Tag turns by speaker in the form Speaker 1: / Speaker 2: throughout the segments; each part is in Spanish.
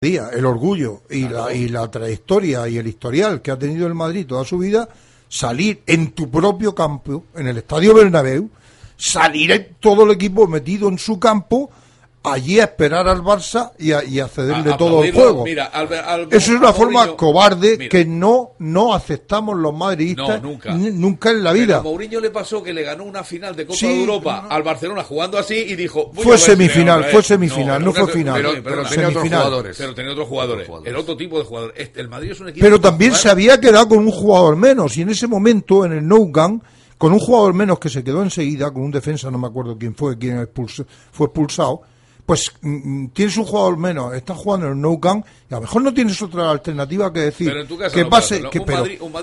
Speaker 1: día, el orgullo y la, y la trayectoria y el historial que ha tenido el Madrid toda su vida, salir en tu propio campo, en el Estadio Bernabéu, salir todo el equipo metido en su campo allí a esperar al Barça y a, y a cederle
Speaker 2: A-
Speaker 1: todo el juego.
Speaker 2: Mira, al- al-
Speaker 1: Eso es una forma
Speaker 2: Mourinho-
Speaker 1: cobarde
Speaker 2: Mira.
Speaker 1: que no, no aceptamos los madridistas
Speaker 2: No, nunca.
Speaker 1: en la
Speaker 2: Pero
Speaker 1: vida.
Speaker 2: a Mourinho le pasó que le ganó una final de Copa
Speaker 1: Sí,
Speaker 2: de Europa
Speaker 1: no.
Speaker 2: al Barcelona jugando así y dijo... voy
Speaker 1: Fue semifinal, fue semifinal, no fue final.
Speaker 2: Pero,
Speaker 3: Pero, pero
Speaker 2: perdona,
Speaker 3: tenía otros jugadores.
Speaker 2: pero tenía otros jugadores. El otro tipo de jugadores. Este- el Madrid es un equipo...
Speaker 1: Pero también se había quedado con un jugador menos y en ese momento en el No Gun con un jugador menos que se quedó enseguida con un defensa no me acuerdo quién fue quién expulsó- fue expulsado pues mm, mm, tienes un jugador menos estás jugando en el No Gun y a lo mejor no tienes otra alternativa que decir que pase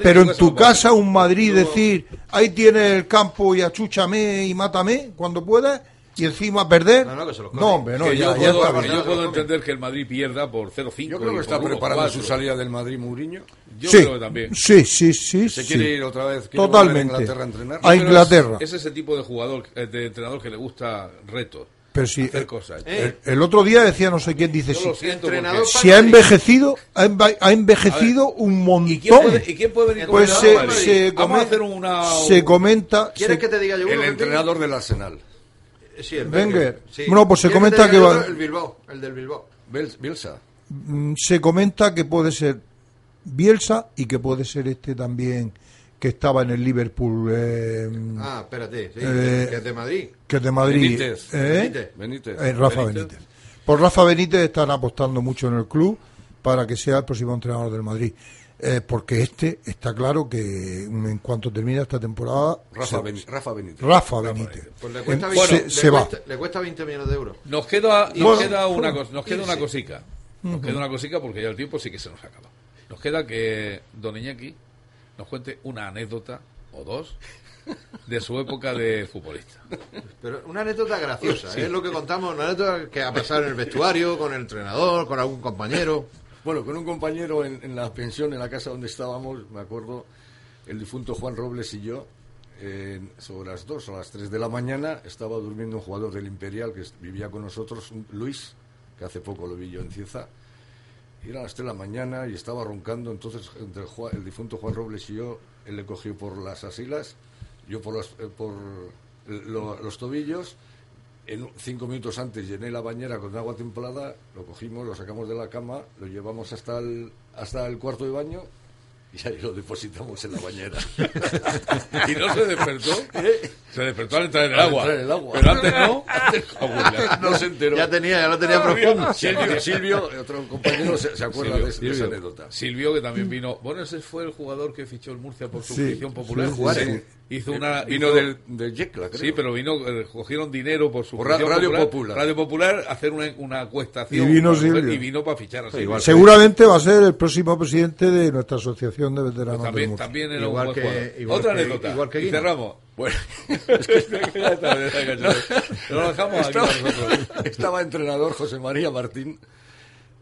Speaker 1: pero,
Speaker 2: en tu casa
Speaker 1: un Madrid decir ahí tienes el campo y achúchame y mátame cuando puedas y encima perder
Speaker 4: No, no, que se los
Speaker 1: no hombre no
Speaker 2: que
Speaker 1: ya,
Speaker 2: yo
Speaker 1: ya
Speaker 2: puedo,
Speaker 1: está
Speaker 2: que
Speaker 1: bien.
Speaker 2: yo puedo entender que el Madrid pierda por 0-5.
Speaker 3: Yo creo que está
Speaker 2: por 1-4.
Speaker 3: preparando su salida del Madrid Mourinho.
Speaker 2: Yo
Speaker 1: sí,
Speaker 2: creo que también.
Speaker 1: sí sí sí
Speaker 3: Se
Speaker 1: sí.
Speaker 3: quiere ir otra vez.
Speaker 1: Totalmente.
Speaker 3: A Inglaterra a entrenar.
Speaker 1: A
Speaker 2: es-. Es, ese tipo de jugador, eh, de entrenador que le gusta retos.
Speaker 1: Pero sí,
Speaker 2: hacer
Speaker 1: eh,
Speaker 2: cosas.
Speaker 4: eh,
Speaker 1: El, el otro día decía no sé quién, dice, si, si ha envejecido, ha, enve- ha envejecido un montón.
Speaker 2: ¿Y quién, puede, ¿Y quién puede venir
Speaker 1: Pues se, se?
Speaker 2: Vamos a hacer una...
Speaker 1: se comenta...
Speaker 4: ¿Quieres
Speaker 1: se-
Speaker 4: que te diga yo?
Speaker 3: El entrenador del Arsenal.
Speaker 4: Sí, el
Speaker 1: Wenger.
Speaker 4: Sí.
Speaker 1: Bueno, pues se
Speaker 4: ¿Quieres
Speaker 1: comenta que va-
Speaker 4: El Bilbao, el del Bilbao.
Speaker 3: Biel- Bielsa.
Speaker 1: mm, se comenta que puede ser Bielsa y que puede ser este también que estaba en el Liverpool, eh,
Speaker 4: Ah, espérate, sí,
Speaker 1: Eh,
Speaker 4: que es de Madrid.
Speaker 1: que es de Madrid.
Speaker 3: Benítez.
Speaker 1: ¿eh?
Speaker 4: Benítez.
Speaker 3: Benítez.
Speaker 1: Eh, Rafa
Speaker 2: Benítez.
Speaker 1: Benítez. Por Rafa Benítez están apostando mucho en el club para que sea el próximo entrenador del Madrid. Eh, porque este está claro que en cuanto termina esta temporada,
Speaker 3: Rafa,
Speaker 1: se-
Speaker 3: Ben- Rafa Benítez.
Speaker 1: Rafa Benítez.
Speaker 4: Pues le cuesta,
Speaker 1: En-
Speaker 4: 20,
Speaker 1: se,
Speaker 4: le
Speaker 1: se va.
Speaker 4: cuesta- le cuesta 20 millones de euros.
Speaker 2: Nos queda, nos
Speaker 1: Bueno,
Speaker 2: queda una
Speaker 1: bueno,
Speaker 2: cosa, nos queda una cosica. Nos queda una cosica porque ya el tiempo sí que se nos acaba. Nos queda que Don Iñaki nos cuente una anécdota o dos de su época de futbolista.
Speaker 4: Pero una anécdota graciosa, ¿eh? es lo que contamos, una anécdota que ha pasado en el vestuario, con el entrenador, con algún compañero.
Speaker 3: Bueno, con un compañero en, en la pensión, en la casa donde estábamos, me acuerdo, el difunto Juan Robles y yo, eh, sobre las 2 o las 3 de la mañana, estaba durmiendo un jugador del Imperial que vivía con nosotros, un- Luis, que hace poco lo vi yo en Cieza, eran las 3 de la mañana y estaba roncando, entonces entre el, el difunto Juan Robles y yo, él le cogió por las asilas, yo por los, eh, por lo- los tobillos, en cinco minutos antes llené la bañera con agua templada, lo cogimos, lo sacamos de la cama, lo llevamos hasta el, hasta el cuarto de baño y ahí lo depositamos en la bañera.
Speaker 2: ¿Y no se despertó? Se despertó al entrar en el
Speaker 3: Al
Speaker 2: agua.
Speaker 3: entrar en el agua.
Speaker 2: Pero antes no.
Speaker 3: No se enteró.
Speaker 4: Ya tenía, ya lo tenía profundo.
Speaker 3: Silvio, Silvio, otro compañero, se, se acuerda
Speaker 2: Silvio,
Speaker 3: de, de esa
Speaker 2: Silvio.
Speaker 3: anécdota.
Speaker 2: Silvio, que también vino. Bueno, ese fue el jugador que fichó el Murcia por
Speaker 1: Sí,
Speaker 2: suscripción popular.
Speaker 1: sí,
Speaker 4: sí,
Speaker 2: Hizo una.
Speaker 3: Vino
Speaker 2: hizo-
Speaker 3: del, del Yecla, creo.
Speaker 2: Sí, pero vino, eh, cogieron dinero por su
Speaker 3: Por Ra- Radio Popular.
Speaker 2: Radio Popular, hacer una, una acuestación.
Speaker 1: Y vino Silvio.
Speaker 2: Y vino para fichar a Silvio.
Speaker 4: igual
Speaker 1: Seguramente va a ser el próximo presidente de nuestra asociación de
Speaker 2: Pues
Speaker 1: veteranos
Speaker 2: también,
Speaker 1: Murcia.
Speaker 2: también era
Speaker 4: Igual
Speaker 2: un buen
Speaker 4: que- igual
Speaker 2: Otra
Speaker 4: que-
Speaker 2: anécdota.
Speaker 4: igual que
Speaker 2: y cerramos. Bueno, es que ya está, ya está, ya está. lo dejamos aquí
Speaker 3: Estaba,
Speaker 2: nosotros.
Speaker 3: estaba entrenador José María Martín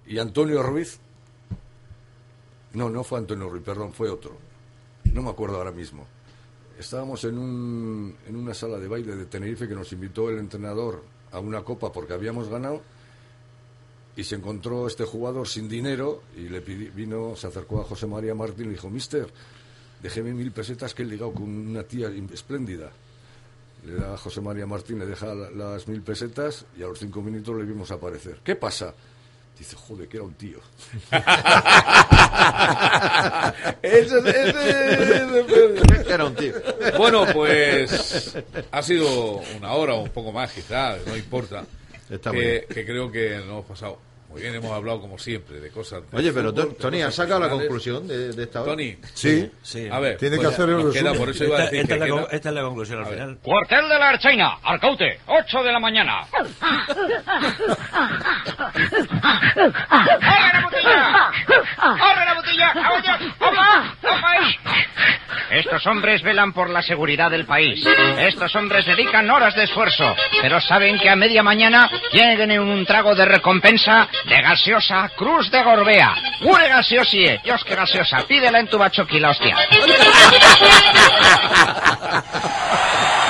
Speaker 3: y Antonio Ruiz. No, no fue Antonio Ruiz, perdón, fue otro. No me acuerdo ahora mismo. Estábamos en, un, en una sala de baile de Tenerife que nos invitó el entrenador a una copa porque habíamos ganado y se encontró este jugador sin dinero y le pidi- vino, se acercó a José María Martín y le dijo, Mister, déjeme mil pesetas que he ligado con una tía espléndida. Le da a José María Martín, le deja la- las mil pesetas y a los cinco minutos le vimos aparecer. ¿Qué pasa? Dice, joder, que era un tío.
Speaker 2: Ese- ese- ese-
Speaker 4: Era un tío.
Speaker 2: Bueno, pues ha sido una hora o un poco más, quizás, no importa.
Speaker 4: Está
Speaker 2: que, que creo que nos hemos pasado muy bien, hemos hablado como siempre de cosas. de
Speaker 4: Oye, pero
Speaker 2: fútbol,
Speaker 4: Tony, ¿has sacado la conclusión de, de esta hora?
Speaker 2: Tony,
Speaker 1: Sí,
Speaker 5: Sí.
Speaker 2: a ver,
Speaker 1: tiene que
Speaker 2: pues,
Speaker 1: hacer el
Speaker 2: queda, por eso iba a
Speaker 5: Esta,
Speaker 2: decir
Speaker 5: esta
Speaker 2: que
Speaker 5: es la, esta es la conclusión al
Speaker 2: A ver.
Speaker 5: final.
Speaker 6: Cuartel de la Archaina, Arcaute, 8 de la mañana. ¡Corre la botella! ¡Corre la botella! Estos hombres velan por la seguridad del país. Estos hombres dedican horas de esfuerzo, pero saben que a media mañana tienen un trago de recompensa de gaseosa Cruz de Gorbea. ¡Ure gaseosie! Dios, qué gaseosa. Pídela en tu bachoqui, la hostia.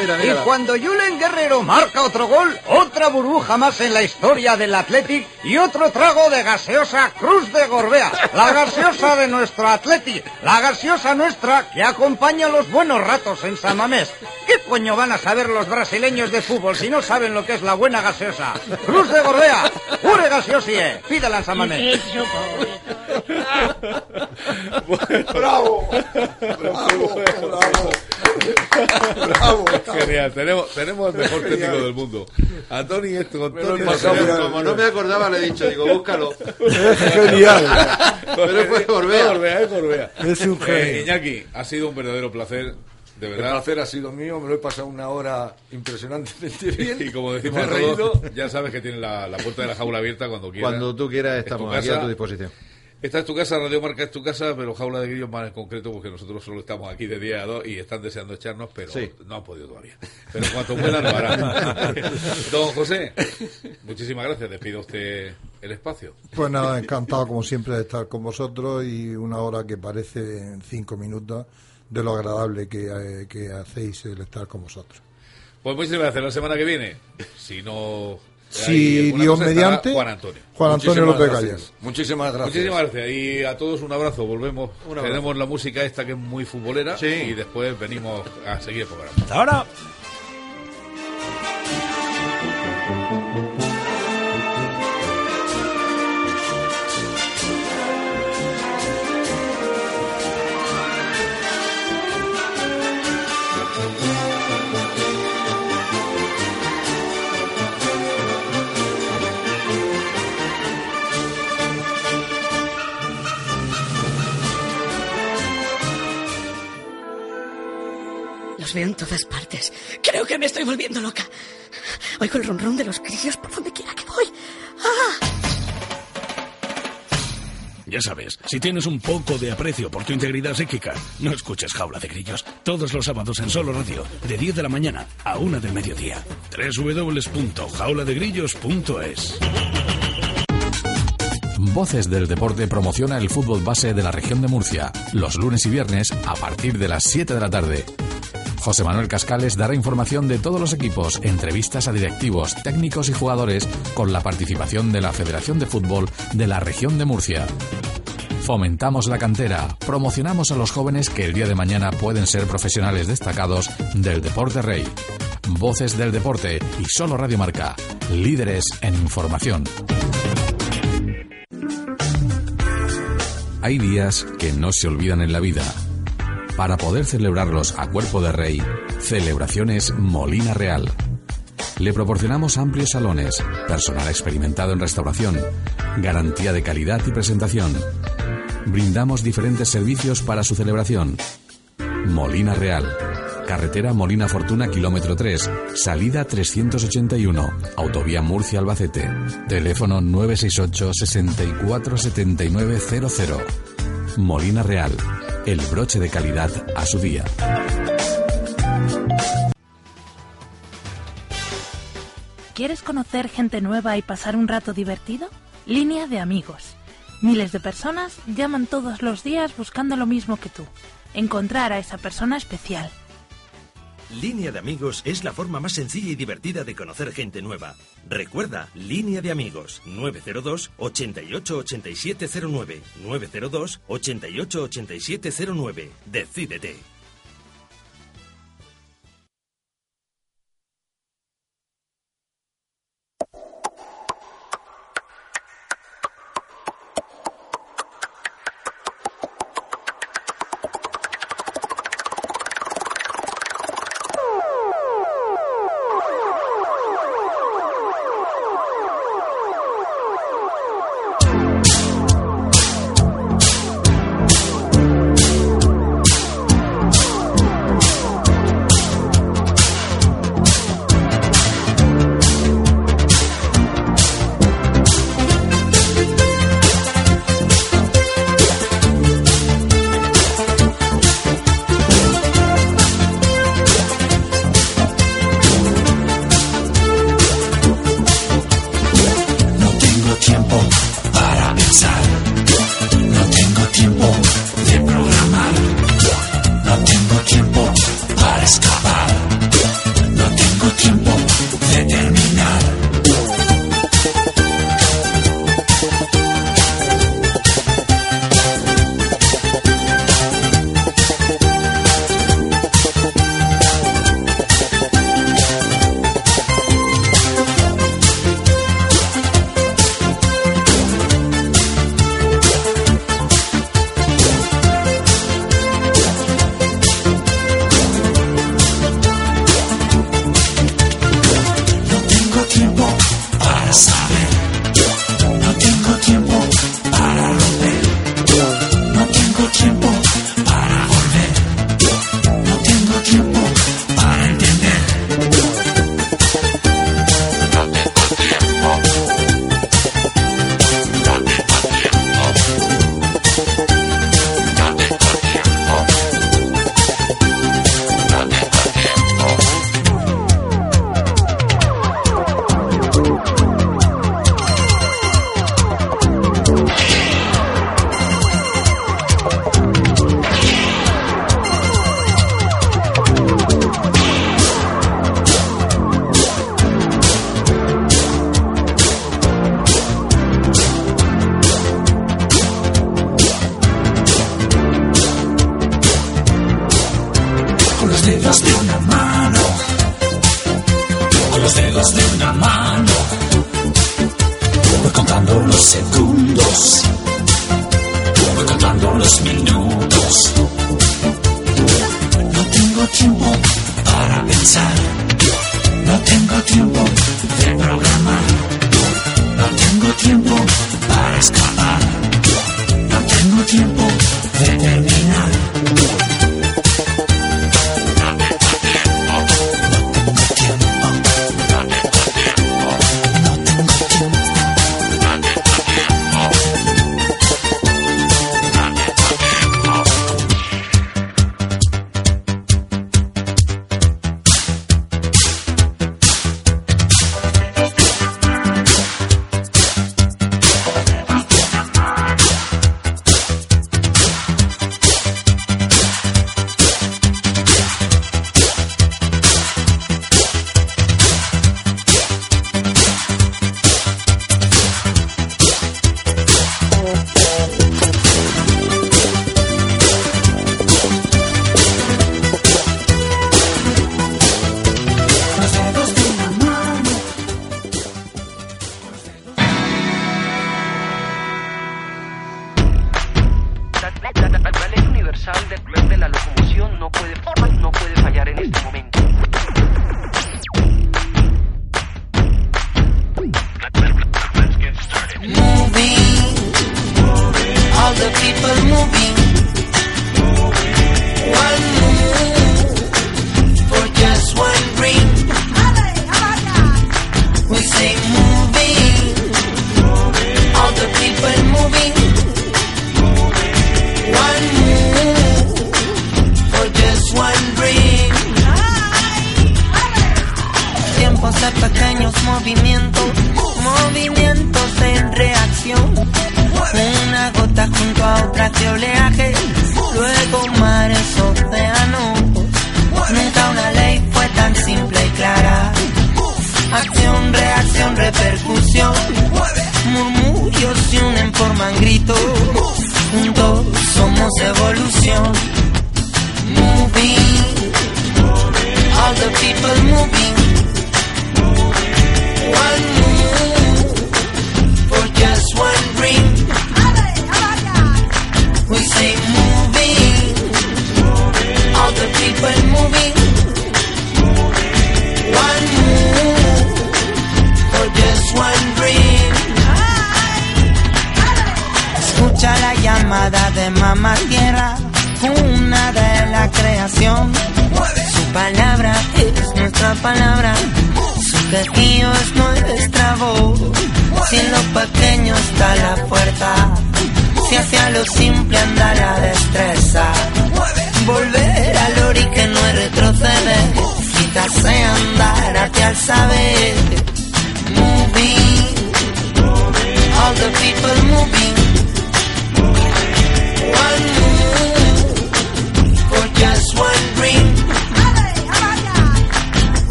Speaker 4: mira,
Speaker 5: Y cuando Julen Guerrero marca otro gol, otra burbuja más en la historia del Athletic y otro trago de gaseosa Cruz de Gorbea. La gaseosa de nuestro Athletic. La gaseosa nuestra que acompaña los buenos ratos en San Mamés. ¿Qué coño van a saber los brasileños de fútbol si no saben lo que es la buena gaseosa? Cruz de Gorbea. Pure gaseosie. Pídala en San Mamés.
Speaker 7: Pobre.
Speaker 1: ¡Bravo! ¡Bravo! ¡Bravo! ¡Bravo!
Speaker 2: Genial, tenemos, tenemos el mejor técnico del mundo. A Tony esto, con Tony
Speaker 4: Como, como no me acordaba, le he dicho, digo, búscalo.
Speaker 1: Es genial.
Speaker 4: Pero fue Gorbea.
Speaker 2: Gorbea, es Gorbea.
Speaker 1: Es un
Speaker 2: Eh,
Speaker 1: genio.
Speaker 2: Iñaki, ha sido un verdadero placer, de
Speaker 3: El
Speaker 2: verdad.
Speaker 3: placer ha sido mío, me lo he pasado una hora impresionantemente bien.
Speaker 2: Y como decimos todos, ya sabes que tienes la, la puerta de la jaula abierta cuando quieras.
Speaker 4: Cuando tú quieras,
Speaker 2: Es
Speaker 4: estamos aquí a tu disposición.
Speaker 2: Esta es tu casa, Radio Marca es tu casa, pero Jaula de Grillos más en concreto, porque nosotros solo estamos aquí de día a dos y están deseando echarnos, pero
Speaker 4: Sí.
Speaker 2: no han podido todavía. Pero en cuanto puedan, lo harán. Don José, muchísimas gracias. Despido usted el espacio.
Speaker 1: Pues nada, encantado como siempre de estar con vosotros y una hora que parece en cinco minutos de lo agradable que, eh, que hacéis el estar con vosotros.
Speaker 2: Pues muchísimas gracias. La semana que viene, si no.
Speaker 1: Si Dios mediante,
Speaker 2: Juan Antonio.
Speaker 1: Juan Antonio
Speaker 3: Muchísimas
Speaker 1: López. Gallas.
Speaker 3: Muchísimas gracias.
Speaker 2: Muchísimas gracias. Y a todos un abrazo. Volvemos.
Speaker 4: Un abrazo.
Speaker 2: Tenemos la música esta que es muy futbolera.
Speaker 4: Sí.
Speaker 2: Y después venimos a seguir el programa.
Speaker 8: Hasta ahora.
Speaker 7: Los veo en todas partes. Creo que me estoy volviendo loca. Oigo el ronrón de los grillos por donde quiera que voy. ¡Ah!
Speaker 8: Ya sabes, si tienes un poco de aprecio por tu integridad psíquica, no escuches Jaula de Grillos. Todos los sábados en Solo Radio, de 10 de la mañana a 1 del mediodía. www.jauladegrillos.es
Speaker 9: Voces del Deporte promociona el fútbol base de la región de Murcia, los lunes y viernes a partir de las 7 de la tarde. José Manuel Cascales dará información de todos los equipos, entrevistas a directivos, técnicos y jugadores con la participación de la Federación de Fútbol de la región de Murcia. Fomentamos la cantera, promocionamos a los jóvenes que el día de mañana pueden ser profesionales destacados del deporte rey. Voces del Deporte y solo Radio Marca, líderes en información. Hay días que no se olvidan en la vida. Para poder celebrarlos a cuerpo de rey, celebraciones Molina Real. Le proporcionamos amplios salones, personal experimentado en restauración, garantía de calidad y presentación. Brindamos diferentes servicios para su celebración. Molina Real. Carretera Molina Fortuna, kilómetro 3, salida 381, Autovía Murcia-Albacete. Teléfono 968 64 7900. Molina Real. El broche de calidad a su día.
Speaker 10: ¿Quieres conocer gente nueva y pasar un rato divertido? Línea de amigos. Miles de personas llaman todos los días buscando lo mismo que tú. Encontrar a esa persona especial.
Speaker 11: Línea de amigos es la forma más sencilla y divertida de conocer gente nueva. Recuerda, Línea de amigos 902 88 8709 902 88 8709. Decídete.
Speaker 12: Thank you.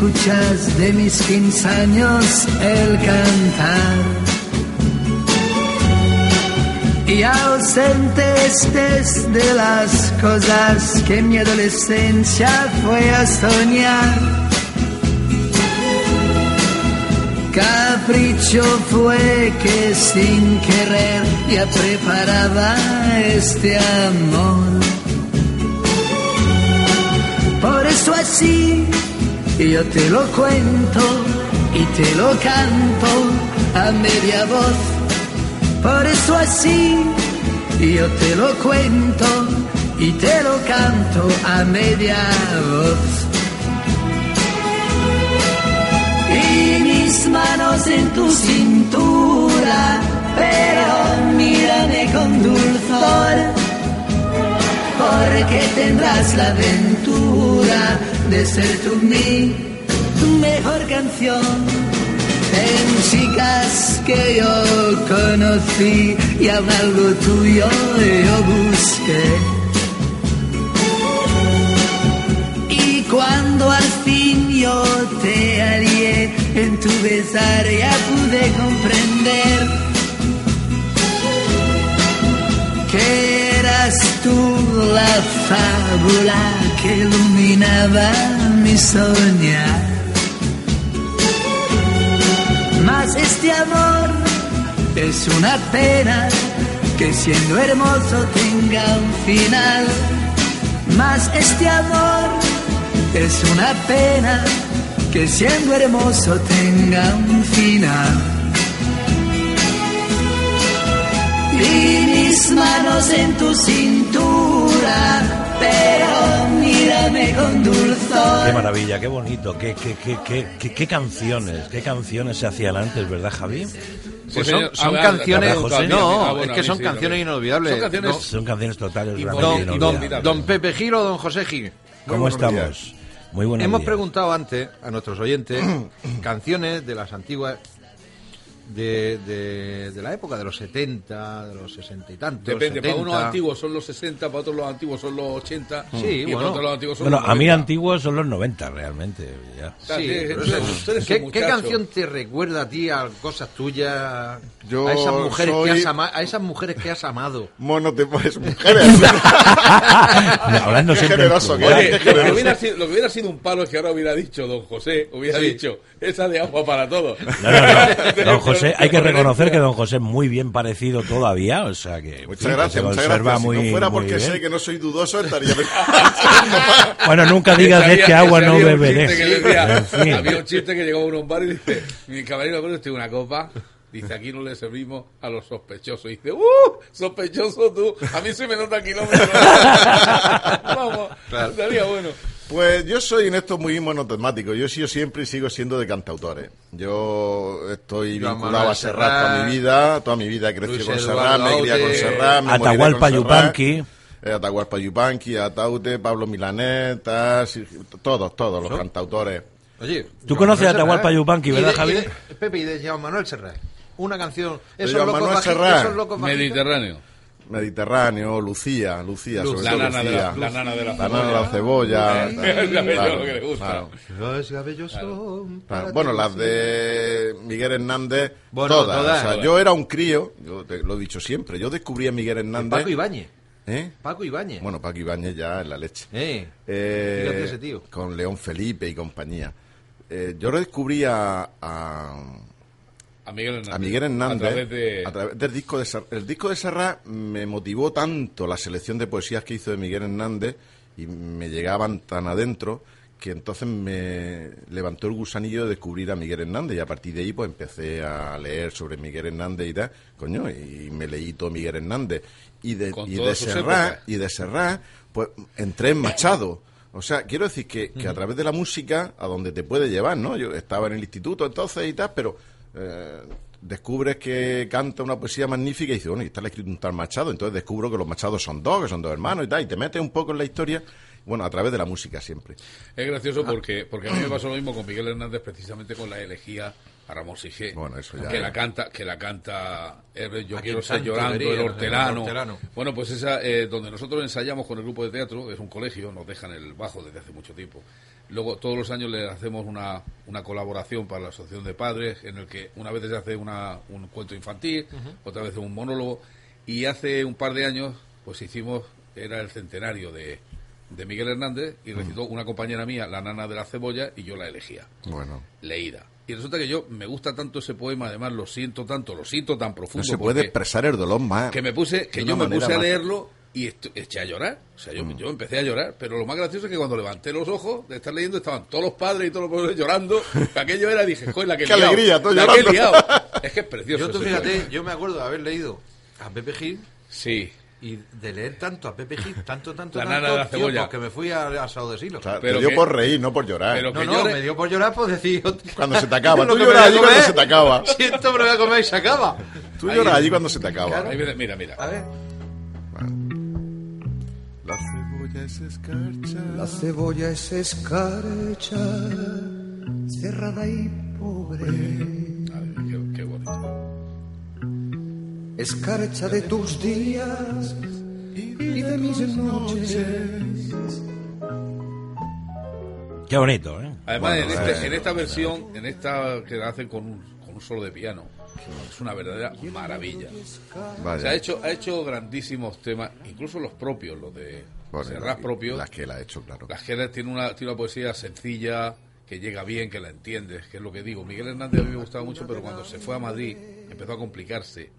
Speaker 13: escuchas de mis quince años el cantar. Y ausente estés de las cosas que mi adolescencia fue a soñar. Capricho fue que sin querer ya preparaba este amor. Por eso así yo te lo cuento y te lo canto a media voz. Por eso así yo te lo cuento y te lo canto a media voz. Y mis manos en tu cintura, pero mírame con dulzor, porque tendrás la aventura de ser tú mi mejor canción. En chicas que yo conocí y aún algo tuyo yo busqué. Y cuando al fin yo te hallé en tu besar ya pude comprender que eras tú la fábula que iluminaba mi soñar. Mas este amor es una pena que siendo hermoso tenga un final. Mas este amor es una pena que siendo hermoso tenga un final. Y mis manos en tu cintura, pero mírame con dulzor.
Speaker 14: Qué maravilla, qué bonito, qué, qué, qué, qué, qué, qué canciones, qué canciones se hacían antes, ¿verdad, Javi?
Speaker 4: Pues son, son canciones.
Speaker 14: José.
Speaker 4: No,
Speaker 14: Ah, bueno,
Speaker 4: es que son
Speaker 14: sí,
Speaker 4: canciones inolvidables.
Speaker 14: son canciones-
Speaker 4: No.
Speaker 14: Son canciones totales,
Speaker 4: Don,
Speaker 14: realmente
Speaker 4: don, don Pepe Gil o don José Gil.
Speaker 14: ¿Cómo
Speaker 4: Muy buenos
Speaker 14: estamos?
Speaker 4: días.
Speaker 14: Muy buenos
Speaker 4: Hemos
Speaker 14: días.
Speaker 4: preguntado antes a nuestros oyentes canciones de las antiguas. De, de, de la época de los 70, de los 60 y tantos.
Speaker 2: Depende, para
Speaker 4: 70.
Speaker 2: unos antiguos son los 60, para otros los antiguos son los 80.
Speaker 4: Sí,
Speaker 2: y para
Speaker 4: bueno.
Speaker 2: otros los antiguos son
Speaker 14: Bueno,
Speaker 2: los
Speaker 14: a mí
Speaker 2: 90.
Speaker 14: antiguos son los 90, realmente. Ya.
Speaker 4: Sí,
Speaker 2: ustedes son
Speaker 4: ¿Qué, qué canción te recuerda a ti a cosas tuyas?
Speaker 15: Yo
Speaker 4: a esas mujeres
Speaker 15: soy-
Speaker 4: que has ama- a esas mujeres que has amado.
Speaker 15: Mono te pones mujeres.
Speaker 14: Hablando
Speaker 15: Qué
Speaker 14: siempre
Speaker 15: generoso, qué
Speaker 2: Oye, lo que, hubiera sido, lo que hubiera sido un palo es que ahora hubiera dicho don José, hubiera
Speaker 4: Sí.
Speaker 2: dicho esa de agua para todos.
Speaker 14: No, no, no. Don José, hay que reconocer que don José es muy bien parecido todavía, o sea que
Speaker 15: Muchas
Speaker 14: sí,
Speaker 15: gracias,
Speaker 14: se
Speaker 15: muchas
Speaker 14: conserva
Speaker 15: gracias.
Speaker 14: muy,
Speaker 15: si no fuera porque
Speaker 14: bien.
Speaker 15: sé que no soy dudoso, estaría...
Speaker 14: Bueno, nunca digas de este agua no beberé.
Speaker 2: Había un chiste que llegó a un bar y dice, mi caballero, pero estoy una copa. Dice, aquí no le servimos a los sospechosos. Y dice, ¡uh! Sospechoso tú. A mí se me nota kilómetros. Vamos,
Speaker 15: Claro.
Speaker 2: estaría bueno.
Speaker 15: Pues yo soy en esto muy monotemático. Yo he sido siempre y sigo siendo de cantautores. Yo estoy vinculado a Serrat toda mi vida. Toda mi vida he crecido con Serrat, me he criado con Serrat. me
Speaker 14: Atahualpa
Speaker 15: con.
Speaker 14: Yupanqui.
Speaker 15: Eh, Atahualpa Yupanqui, Ataute, Pablo Milaneta, sí, todos, todos los cantautores.
Speaker 4: Oye,
Speaker 14: Tú conoces a Atahualpa. Yupanqui, ¿verdad, Javier?
Speaker 4: Pepe, y de Joan Manuel Serrat. Una canción. Esos locos
Speaker 15: Manuel Serrat.
Speaker 4: esos locos bajitos.
Speaker 2: Mediterráneo.
Speaker 15: Mediterráneo, Lucía, Lucía,
Speaker 2: Luz,
Speaker 15: sobre
Speaker 2: la
Speaker 15: todo
Speaker 2: nana de la- la nana de la
Speaker 15: La nana de la
Speaker 2: cebolla.
Speaker 15: cebolla.
Speaker 2: La
Speaker 15: claro,
Speaker 2: lo que le gusta.
Speaker 15: claro.
Speaker 4: Los cabellos son
Speaker 15: Claro, Bueno, las de Miguel Hernández,
Speaker 4: Bueno,
Speaker 15: todas.
Speaker 4: todas.
Speaker 15: O sea,
Speaker 4: Todas.
Speaker 15: yo era un crío, yo te lo he dicho siempre, yo descubrí a Miguel Hernández.
Speaker 4: Paco Ibáñez.
Speaker 15: ¿Eh?
Speaker 4: Paco Ibáñez.
Speaker 15: Bueno, Paco Ibáñez ya en la leche.
Speaker 4: Eh,
Speaker 15: Eh,
Speaker 4: ese tío.
Speaker 15: Con León Felipe y compañía. Eh, yo lo descubrí a, a,
Speaker 2: A Miguel Hernández.
Speaker 15: a Miguel Hernández
Speaker 2: A través de...
Speaker 15: a través del disco de Serrat. El disco de Serrat me motivó tanto la selección de poesías que hizo de Miguel Hernández y me llegaban tan adentro que entonces me levantó el gusanillo de descubrir a Miguel Hernández y a partir de ahí pues empecé a leer sobre Miguel Hernández y tal, coño, y me leí todo Miguel Hernández y de, y de Serrat y de Serrat pues entré en Machado. O sea, quiero decir que, que a través de la música a donde te puede llevar, ¿no? Yo estaba en el instituto entonces y tal, pero eh, descubres que canta una poesía magnífica y dices, bueno, y está escrito un tal Machado, entonces descubro que los Machados son dos, que son dos hermanos y tal, y te metes un poco en la historia, bueno, a través de la música siempre.
Speaker 2: Es gracioso porque, porque a mí me pasó lo mismo con Miguel Hernández precisamente con la elegía a Ramón Sigé.
Speaker 15: Bueno, eso ya-
Speaker 2: Que la canta, que la canta eh, Yo quiero ser llorando, el
Speaker 4: el
Speaker 2: hortelano.
Speaker 4: hortelano.
Speaker 2: Bueno, pues esa, eh, donde nosotros ensayamos con el grupo de teatro, es un colegio, nos dejan el bajo desde hace mucho tiempo. Luego, todos los años le hacemos una, una colaboración para la Asociación de Padres, en el que una vez se hace una, un cuento infantil, otra vez un monólogo, y hace un par de años, pues hicimos, era el centenario de, de Miguel Hernández y recitó una compañera mía, la nana de la cebolla, y yo la elegía,
Speaker 15: Bueno.
Speaker 2: leída. Y resulta que yo me gusta tanto ese poema, además lo siento tanto, lo siento tan
Speaker 15: No
Speaker 2: profundo.
Speaker 15: se puede expresar el dolor más.
Speaker 2: que me puse, que yo me puse a leerlo y eché a llorar. O sea,
Speaker 15: Mm.
Speaker 2: yo, yo empecé a llorar, pero lo más gracioso es que cuando levanté los ojos de estar leyendo estaban todos los padres y todos los pobres llorando. Aquello era, dije, joder, la que
Speaker 15: Qué
Speaker 2: liado,
Speaker 15: alegría, tú
Speaker 2: la que he
Speaker 15: llorando.
Speaker 2: liado". Es que es precioso.
Speaker 4: Yo, tú fíjate, yo me acuerdo de haber leído a Pepe Gil.
Speaker 2: Sí.
Speaker 4: Y de leer tanto a Pepe Gil, tanto, tanto,
Speaker 2: La
Speaker 4: tanto,
Speaker 2: nana de la
Speaker 4: que me fui a, a Sao de Silo.
Speaker 15: Claro, te dio por reír, no por llorar.
Speaker 4: no, no, me dio por llorar por decir...
Speaker 15: Cuando se te acaba. Tú
Speaker 4: que
Speaker 15: lloras
Speaker 4: me
Speaker 15: allí cuando se te acaba.
Speaker 4: Siento, pero me voy a comer y se acaba.
Speaker 15: Tú lloras allí cuando se te acaba.
Speaker 2: Mira, mira.
Speaker 4: A ver.
Speaker 15: La cebolla es escarcha.
Speaker 13: La cebolla es escarcha, cerrada y pobre.
Speaker 2: Qué, qué bonito.
Speaker 13: Escarcha de tus días y de mis noches.
Speaker 14: Qué bonito, ¿eh?
Speaker 2: Además,
Speaker 14: Bueno,
Speaker 2: en, este-
Speaker 14: eh,
Speaker 2: en esta versión, en esta que la hacen con un, con un solo de piano, es una verdadera maravilla.
Speaker 15: Vaya.
Speaker 2: Se ha hecho, ha hecho grandísimos temas, incluso los propios, los de
Speaker 15: Bueno,
Speaker 2: Serrat
Speaker 15: la-
Speaker 2: propios.
Speaker 15: Las que él ha hecho, claro.
Speaker 2: Las que tiene una, tiene una poesía sencilla, que llega bien, que la entiendes, que es lo que digo. Miguel Hernández a mí me gustaba mucho, pero cuando se fue a Madrid empezó a complicarse,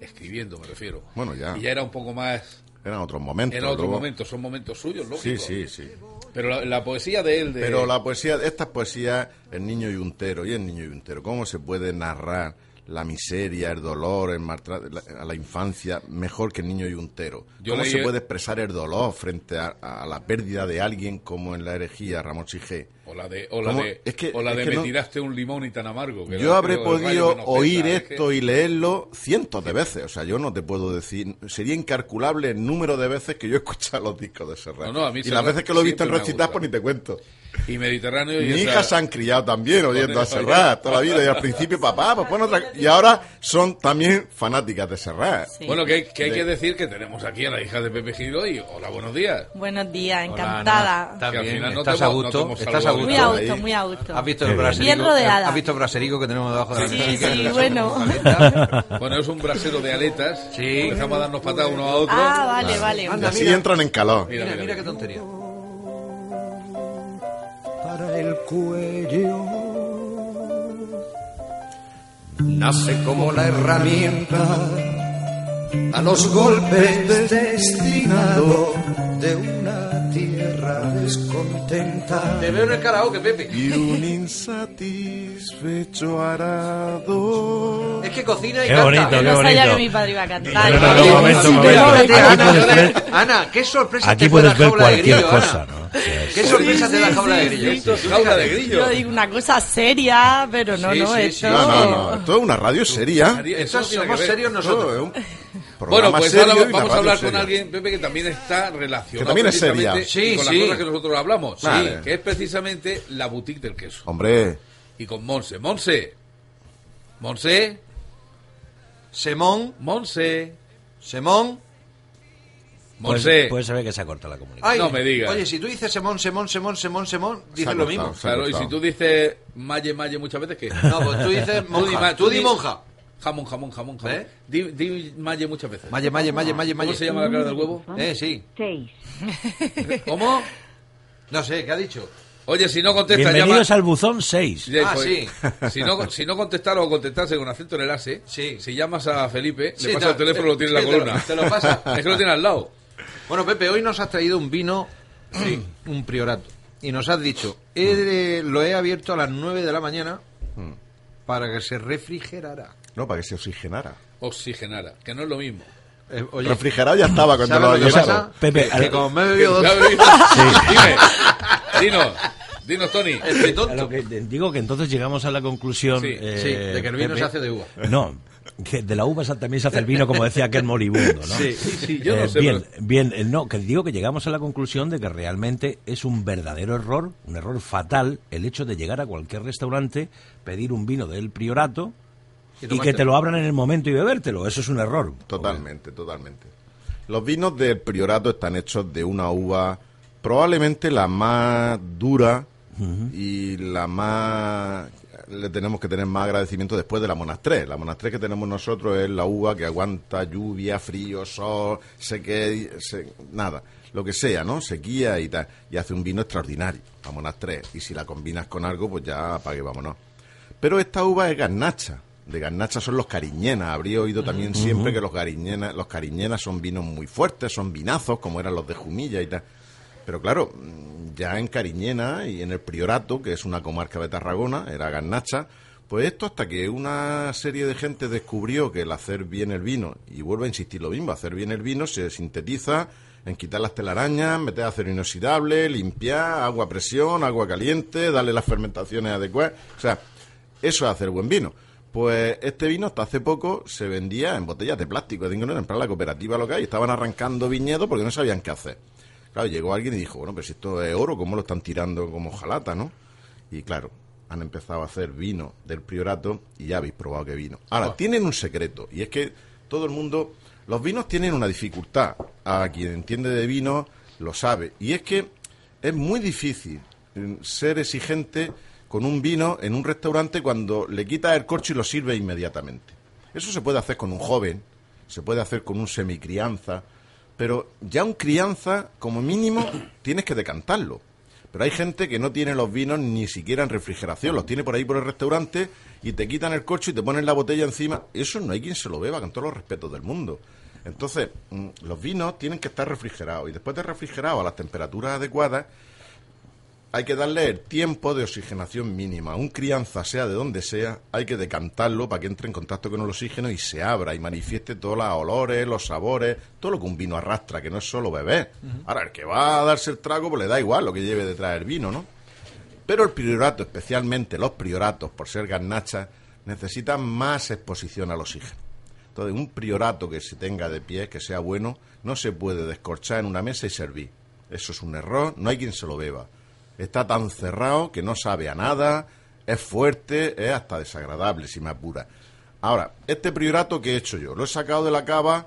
Speaker 2: escribiendo me refiero.
Speaker 15: Bueno, ya.
Speaker 2: Y ya era un poco más...
Speaker 15: Eran otros momentos.
Speaker 2: Era otro
Speaker 15: luego-
Speaker 2: momento, son momentos suyos,
Speaker 15: Sí,
Speaker 2: lógico.
Speaker 15: sí, sí.
Speaker 2: Pero la, la poesía de él... De,
Speaker 15: Pero la poesía, estas poesías, el niño yuntero y el niño yuntero, ¿cómo se puede narrar la miseria, el dolor, el maltrato la- a la infancia mejor que el niño yuntero?
Speaker 2: Yo
Speaker 15: ¿Cómo
Speaker 2: leí-
Speaker 15: se puede expresar el dolor frente a, a la pérdida de alguien como en la herejía Ramón Sigé?
Speaker 2: O la de, o la
Speaker 15: ¿Cómo?
Speaker 2: de,
Speaker 15: Es que-
Speaker 2: o la
Speaker 15: es
Speaker 2: de
Speaker 15: que
Speaker 2: me
Speaker 15: no-
Speaker 2: tiraste un limón y tan amargo. que
Speaker 15: Yo habré podido oír
Speaker 2: que-
Speaker 15: esto y leerlo cientos de veces. O sea, yo no te puedo decir. Sería incalculable el número de veces que yo he escuchado los discos de Serrat.
Speaker 2: No, no, a mí
Speaker 15: y las veces que lo he visto en recitas, pues ni te cuento.
Speaker 2: Y Mediterráneo y
Speaker 15: Mi
Speaker 2: esa-
Speaker 15: hija se han criado también oyendo a Serrat toda la vida. Y al principio, papá, pues pon otra. Y ahora son también fanáticas de Serrat.
Speaker 2: Bueno, que, hay- que hay
Speaker 15: De-
Speaker 2: que decir que tenemos aquí a la hija de Pepe Gil y hola, buenos días.
Speaker 16: Buenos días, encantada.
Speaker 4: Que al final
Speaker 2: no
Speaker 4: estás
Speaker 2: te
Speaker 4: a
Speaker 2: no
Speaker 4: gusto,
Speaker 2: te hemos
Speaker 4: estás a. gusto.
Speaker 16: Muy a gusto, muy a gusto.
Speaker 4: ¿Has visto el
Speaker 16: Bien
Speaker 4: braserico?
Speaker 16: rodeada.
Speaker 4: ¿Has visto el braserico que tenemos debajo de la
Speaker 16: Sí,
Speaker 4: mesa?
Speaker 16: sí, bueno.
Speaker 2: Bueno, es un brasero de aletas.
Speaker 4: Sí.
Speaker 2: Empezamos a darnos patadas uno a otro.
Speaker 16: Ah, vale, vale.
Speaker 15: Y así entran en calor.
Speaker 2: Mira,
Speaker 4: Mira,
Speaker 2: mira,
Speaker 4: mira qué tontería.
Speaker 13: para el cuello. Nace como la herramienta a los golpes destinado de tierra descontenta.
Speaker 4: Te veo en el karaoke, Pepe.
Speaker 15: Y un insatisfecho arado.
Speaker 4: Es que cocina y
Speaker 14: Qué
Speaker 4: canta.
Speaker 14: bonito,
Speaker 16: Yo
Speaker 14: qué
Speaker 16: no sabía
Speaker 14: bonito.
Speaker 16: que mi padre iba a cantar.
Speaker 14: No, no, no,
Speaker 16: Oye,
Speaker 14: un momento,
Speaker 16: sí,
Speaker 14: un
Speaker 16: pero
Speaker 14: momento.
Speaker 16: vete,
Speaker 14: Aquí
Speaker 16: Ana.
Speaker 14: puedes ver-
Speaker 4: Ana, qué sorpresa
Speaker 14: Aquí
Speaker 4: te
Speaker 14: puedes ver
Speaker 4: jaula de
Speaker 14: cualquier
Speaker 4: grillo,
Speaker 14: cosa,
Speaker 4: Ana.
Speaker 14: ¿no?
Speaker 4: ¿Qué sorpresa te da la jaula de grillo?
Speaker 2: Jaula de grillo.
Speaker 16: Yo digo una cosa seria, pero no,
Speaker 4: Sí,
Speaker 16: no,
Speaker 4: sí,
Speaker 16: esto...
Speaker 4: sí.
Speaker 15: No, no, no. Esto es una radio seria.
Speaker 4: Esto somos serios nosotros.
Speaker 2: Bueno, pues ahora vamos a hablar con alguien, Pepe, que también está relacionado
Speaker 15: Que también es seria.
Speaker 4: Sí,
Speaker 2: con
Speaker 4: sí.
Speaker 2: las cosas que nosotros hablamos.
Speaker 15: Vale.
Speaker 2: Sí, que es precisamente la boutique del queso.
Speaker 15: Hombre,
Speaker 2: Y con Monse. Monse. Monse.
Speaker 4: Semón,
Speaker 2: Monse.
Speaker 4: Semón.
Speaker 14: Pues,
Speaker 2: Monse.
Speaker 14: pues se ve que se ha cortado la comunicación.
Speaker 4: Ay,
Speaker 2: No me digas.
Speaker 4: Oye, si tú dices Semón, Semón, Semón, Semón, Semón, dices lo mismo.
Speaker 2: Claro, y si tú dices malle, malle muchas veces, ¿qué?
Speaker 4: No, pues tú dices monja. Tú di monja.
Speaker 2: Jamón, jamón, jamón, jamón.
Speaker 4: ¿Eh?
Speaker 2: Di, di malle muchas veces.
Speaker 4: Malle, malle, malle, malle,
Speaker 2: ¿Cómo
Speaker 4: malle.
Speaker 2: se llama la cara del huevo?
Speaker 4: Eh, sí.
Speaker 2: ¿Cómo?
Speaker 4: No sé, ¿qué ha dicho?
Speaker 2: Oye, si no contesta, llama...
Speaker 14: Bienvenidos al buzón 6.
Speaker 2: Sí,
Speaker 4: Ah,
Speaker 2: pues,
Speaker 4: sí.
Speaker 2: Si no, si no contestar o contestarse con acento en el ase,
Speaker 4: Sí.
Speaker 2: si llamas a Felipe,
Speaker 4: Sí,
Speaker 2: le pasa
Speaker 4: te-
Speaker 2: el teléfono
Speaker 4: te-
Speaker 2: lo tiene en la
Speaker 4: te lo-
Speaker 2: columna.
Speaker 4: te lo pasa.
Speaker 2: Es que lo tiene al lado.
Speaker 4: Bueno, Pepe, hoy nos has traído un vino, un priorato. Y nos has dicho, he de- lo he abierto a las 9 de la mañana para que se refrigerara.
Speaker 15: no, para que se oxigenara.
Speaker 2: Oxigenara, que no es lo mismo.
Speaker 4: Eh, oye,
Speaker 15: Refrigerado ya estaba cuando
Speaker 4: ¿sabes
Speaker 15: lo
Speaker 4: lo que pasa?
Speaker 14: Pepe,
Speaker 4: que, como me he bebido dos...
Speaker 2: Dime, dinos, dinos, Tony.
Speaker 4: Estoy
Speaker 14: A
Speaker 4: tonto.
Speaker 14: lo que te- digo que entonces llegamos a la conclusión.
Speaker 2: Sí,
Speaker 14: eh,
Speaker 4: sí, de que el vino
Speaker 14: Pepe,
Speaker 4: se hace de uva.
Speaker 14: No, que de la uva también se hace el vino, como decía aquel moribundo, ¿no?
Speaker 2: Sí, sí, yo no
Speaker 14: Eh,
Speaker 2: sé,
Speaker 14: Bien, bien, eh, no, que digo que llegamos a la conclusión de que realmente es un verdadero error, un error fatal, el hecho de llegar a cualquier restaurante, pedir un vino del priorato
Speaker 4: Y
Speaker 14: y, que te lo abran en el momento y bebértelo. Eso es un error.
Speaker 15: Totalmente, totalmente. Los vinos del priorato están hechos de una uva probablemente la más dura y la más... Le tenemos que tener más agradecimiento después de la monastré. La monastré que tenemos nosotros es la uva que aguanta lluvia, frío, sol, sé que... se- nada. lo que sea, ¿no? Sequía y tal. Y hace un vino extraordinario, vámonos tres. Y si la combinas con algo, pues ya apague, vámonos. Pero esta uva es garnacha. De garnacha son los cariñenas. Habría oído también siempre que los cariñenas, los cariñenas son vinos muy fuertes, son vinazos, como eran los de Jumilla y tal. Pero claro, mm, ya en Cariñena y en el Priorato, que es una comarca de Tarragona, era garnacha, pues esto hasta que una serie de gente descubrió que el hacer bien el vino, y vuelvo a insistir lo mismo, hacer bien el vino se sintetiza en quitar las telarañas, meter acero inoxidable, limpiar, agua a presión, agua caliente, darle las fermentaciones adecuadas. O sea, eso es hacer buen vino. Pues este vino hasta hace poco se vendía en botellas de plástico. Digo, no, en plan la cooperativa local y estaban arrancando viñedos porque no sabían qué hacer. Claro, llegó alguien y dijo, bueno, pero si esto es oro, ¿cómo lo están tirando como jalata, no? Y claro, han empezado a hacer vino del priorato y ya habéis probado que vino. Ahora, tienen un secreto y es que todo el mundo, los vinos tienen una dificultad. A quien entiende de vino lo sabe. Y es que es muy difícil mm, ser exigente con un vino en un restaurante cuando le quitas el corcho y lo sirve inmediatamente. Eso se puede hacer con un joven, se puede hacer con un semicrianza, pero ya un crianza, como mínimo, tienes que decantarlo. Pero hay gente que no tiene los vinos ni siquiera en refrigeración, los tiene por ahí por el restaurante y te quitan el corcho y te ponen la botella encima. Eso no hay quien se lo beba, con todos los respetos del mundo. Entonces, mm, los vinos tienen que estar refrigerados y después de refrigerados a las temperaturas adecuadas, hay que darle el tiempo de oxigenación mínima. Un crianza, sea de donde sea, hay que decantarlo para que entre en contacto con el oxígeno y se abra y manifieste todos los olores, los sabores, todo lo que un vino arrastra, que no es solo beber. Ahora, el que va a darse el trago, pues le da igual lo que lleve detrás el vino, ¿no? Pero el priorato, especialmente los prioratos, por ser garnachas, necesitan más exposición al oxígeno. Entonces, un priorato que se tenga de pie, que sea bueno, no se puede descorchar en una mesa y servir. Eso es un error, no hay quien se lo beba. Está tan cerrado que no sabe a nada, es fuerte, es hasta desagradable, si me apura. Ahora, este priorato que he hecho yo, lo he sacado de la cava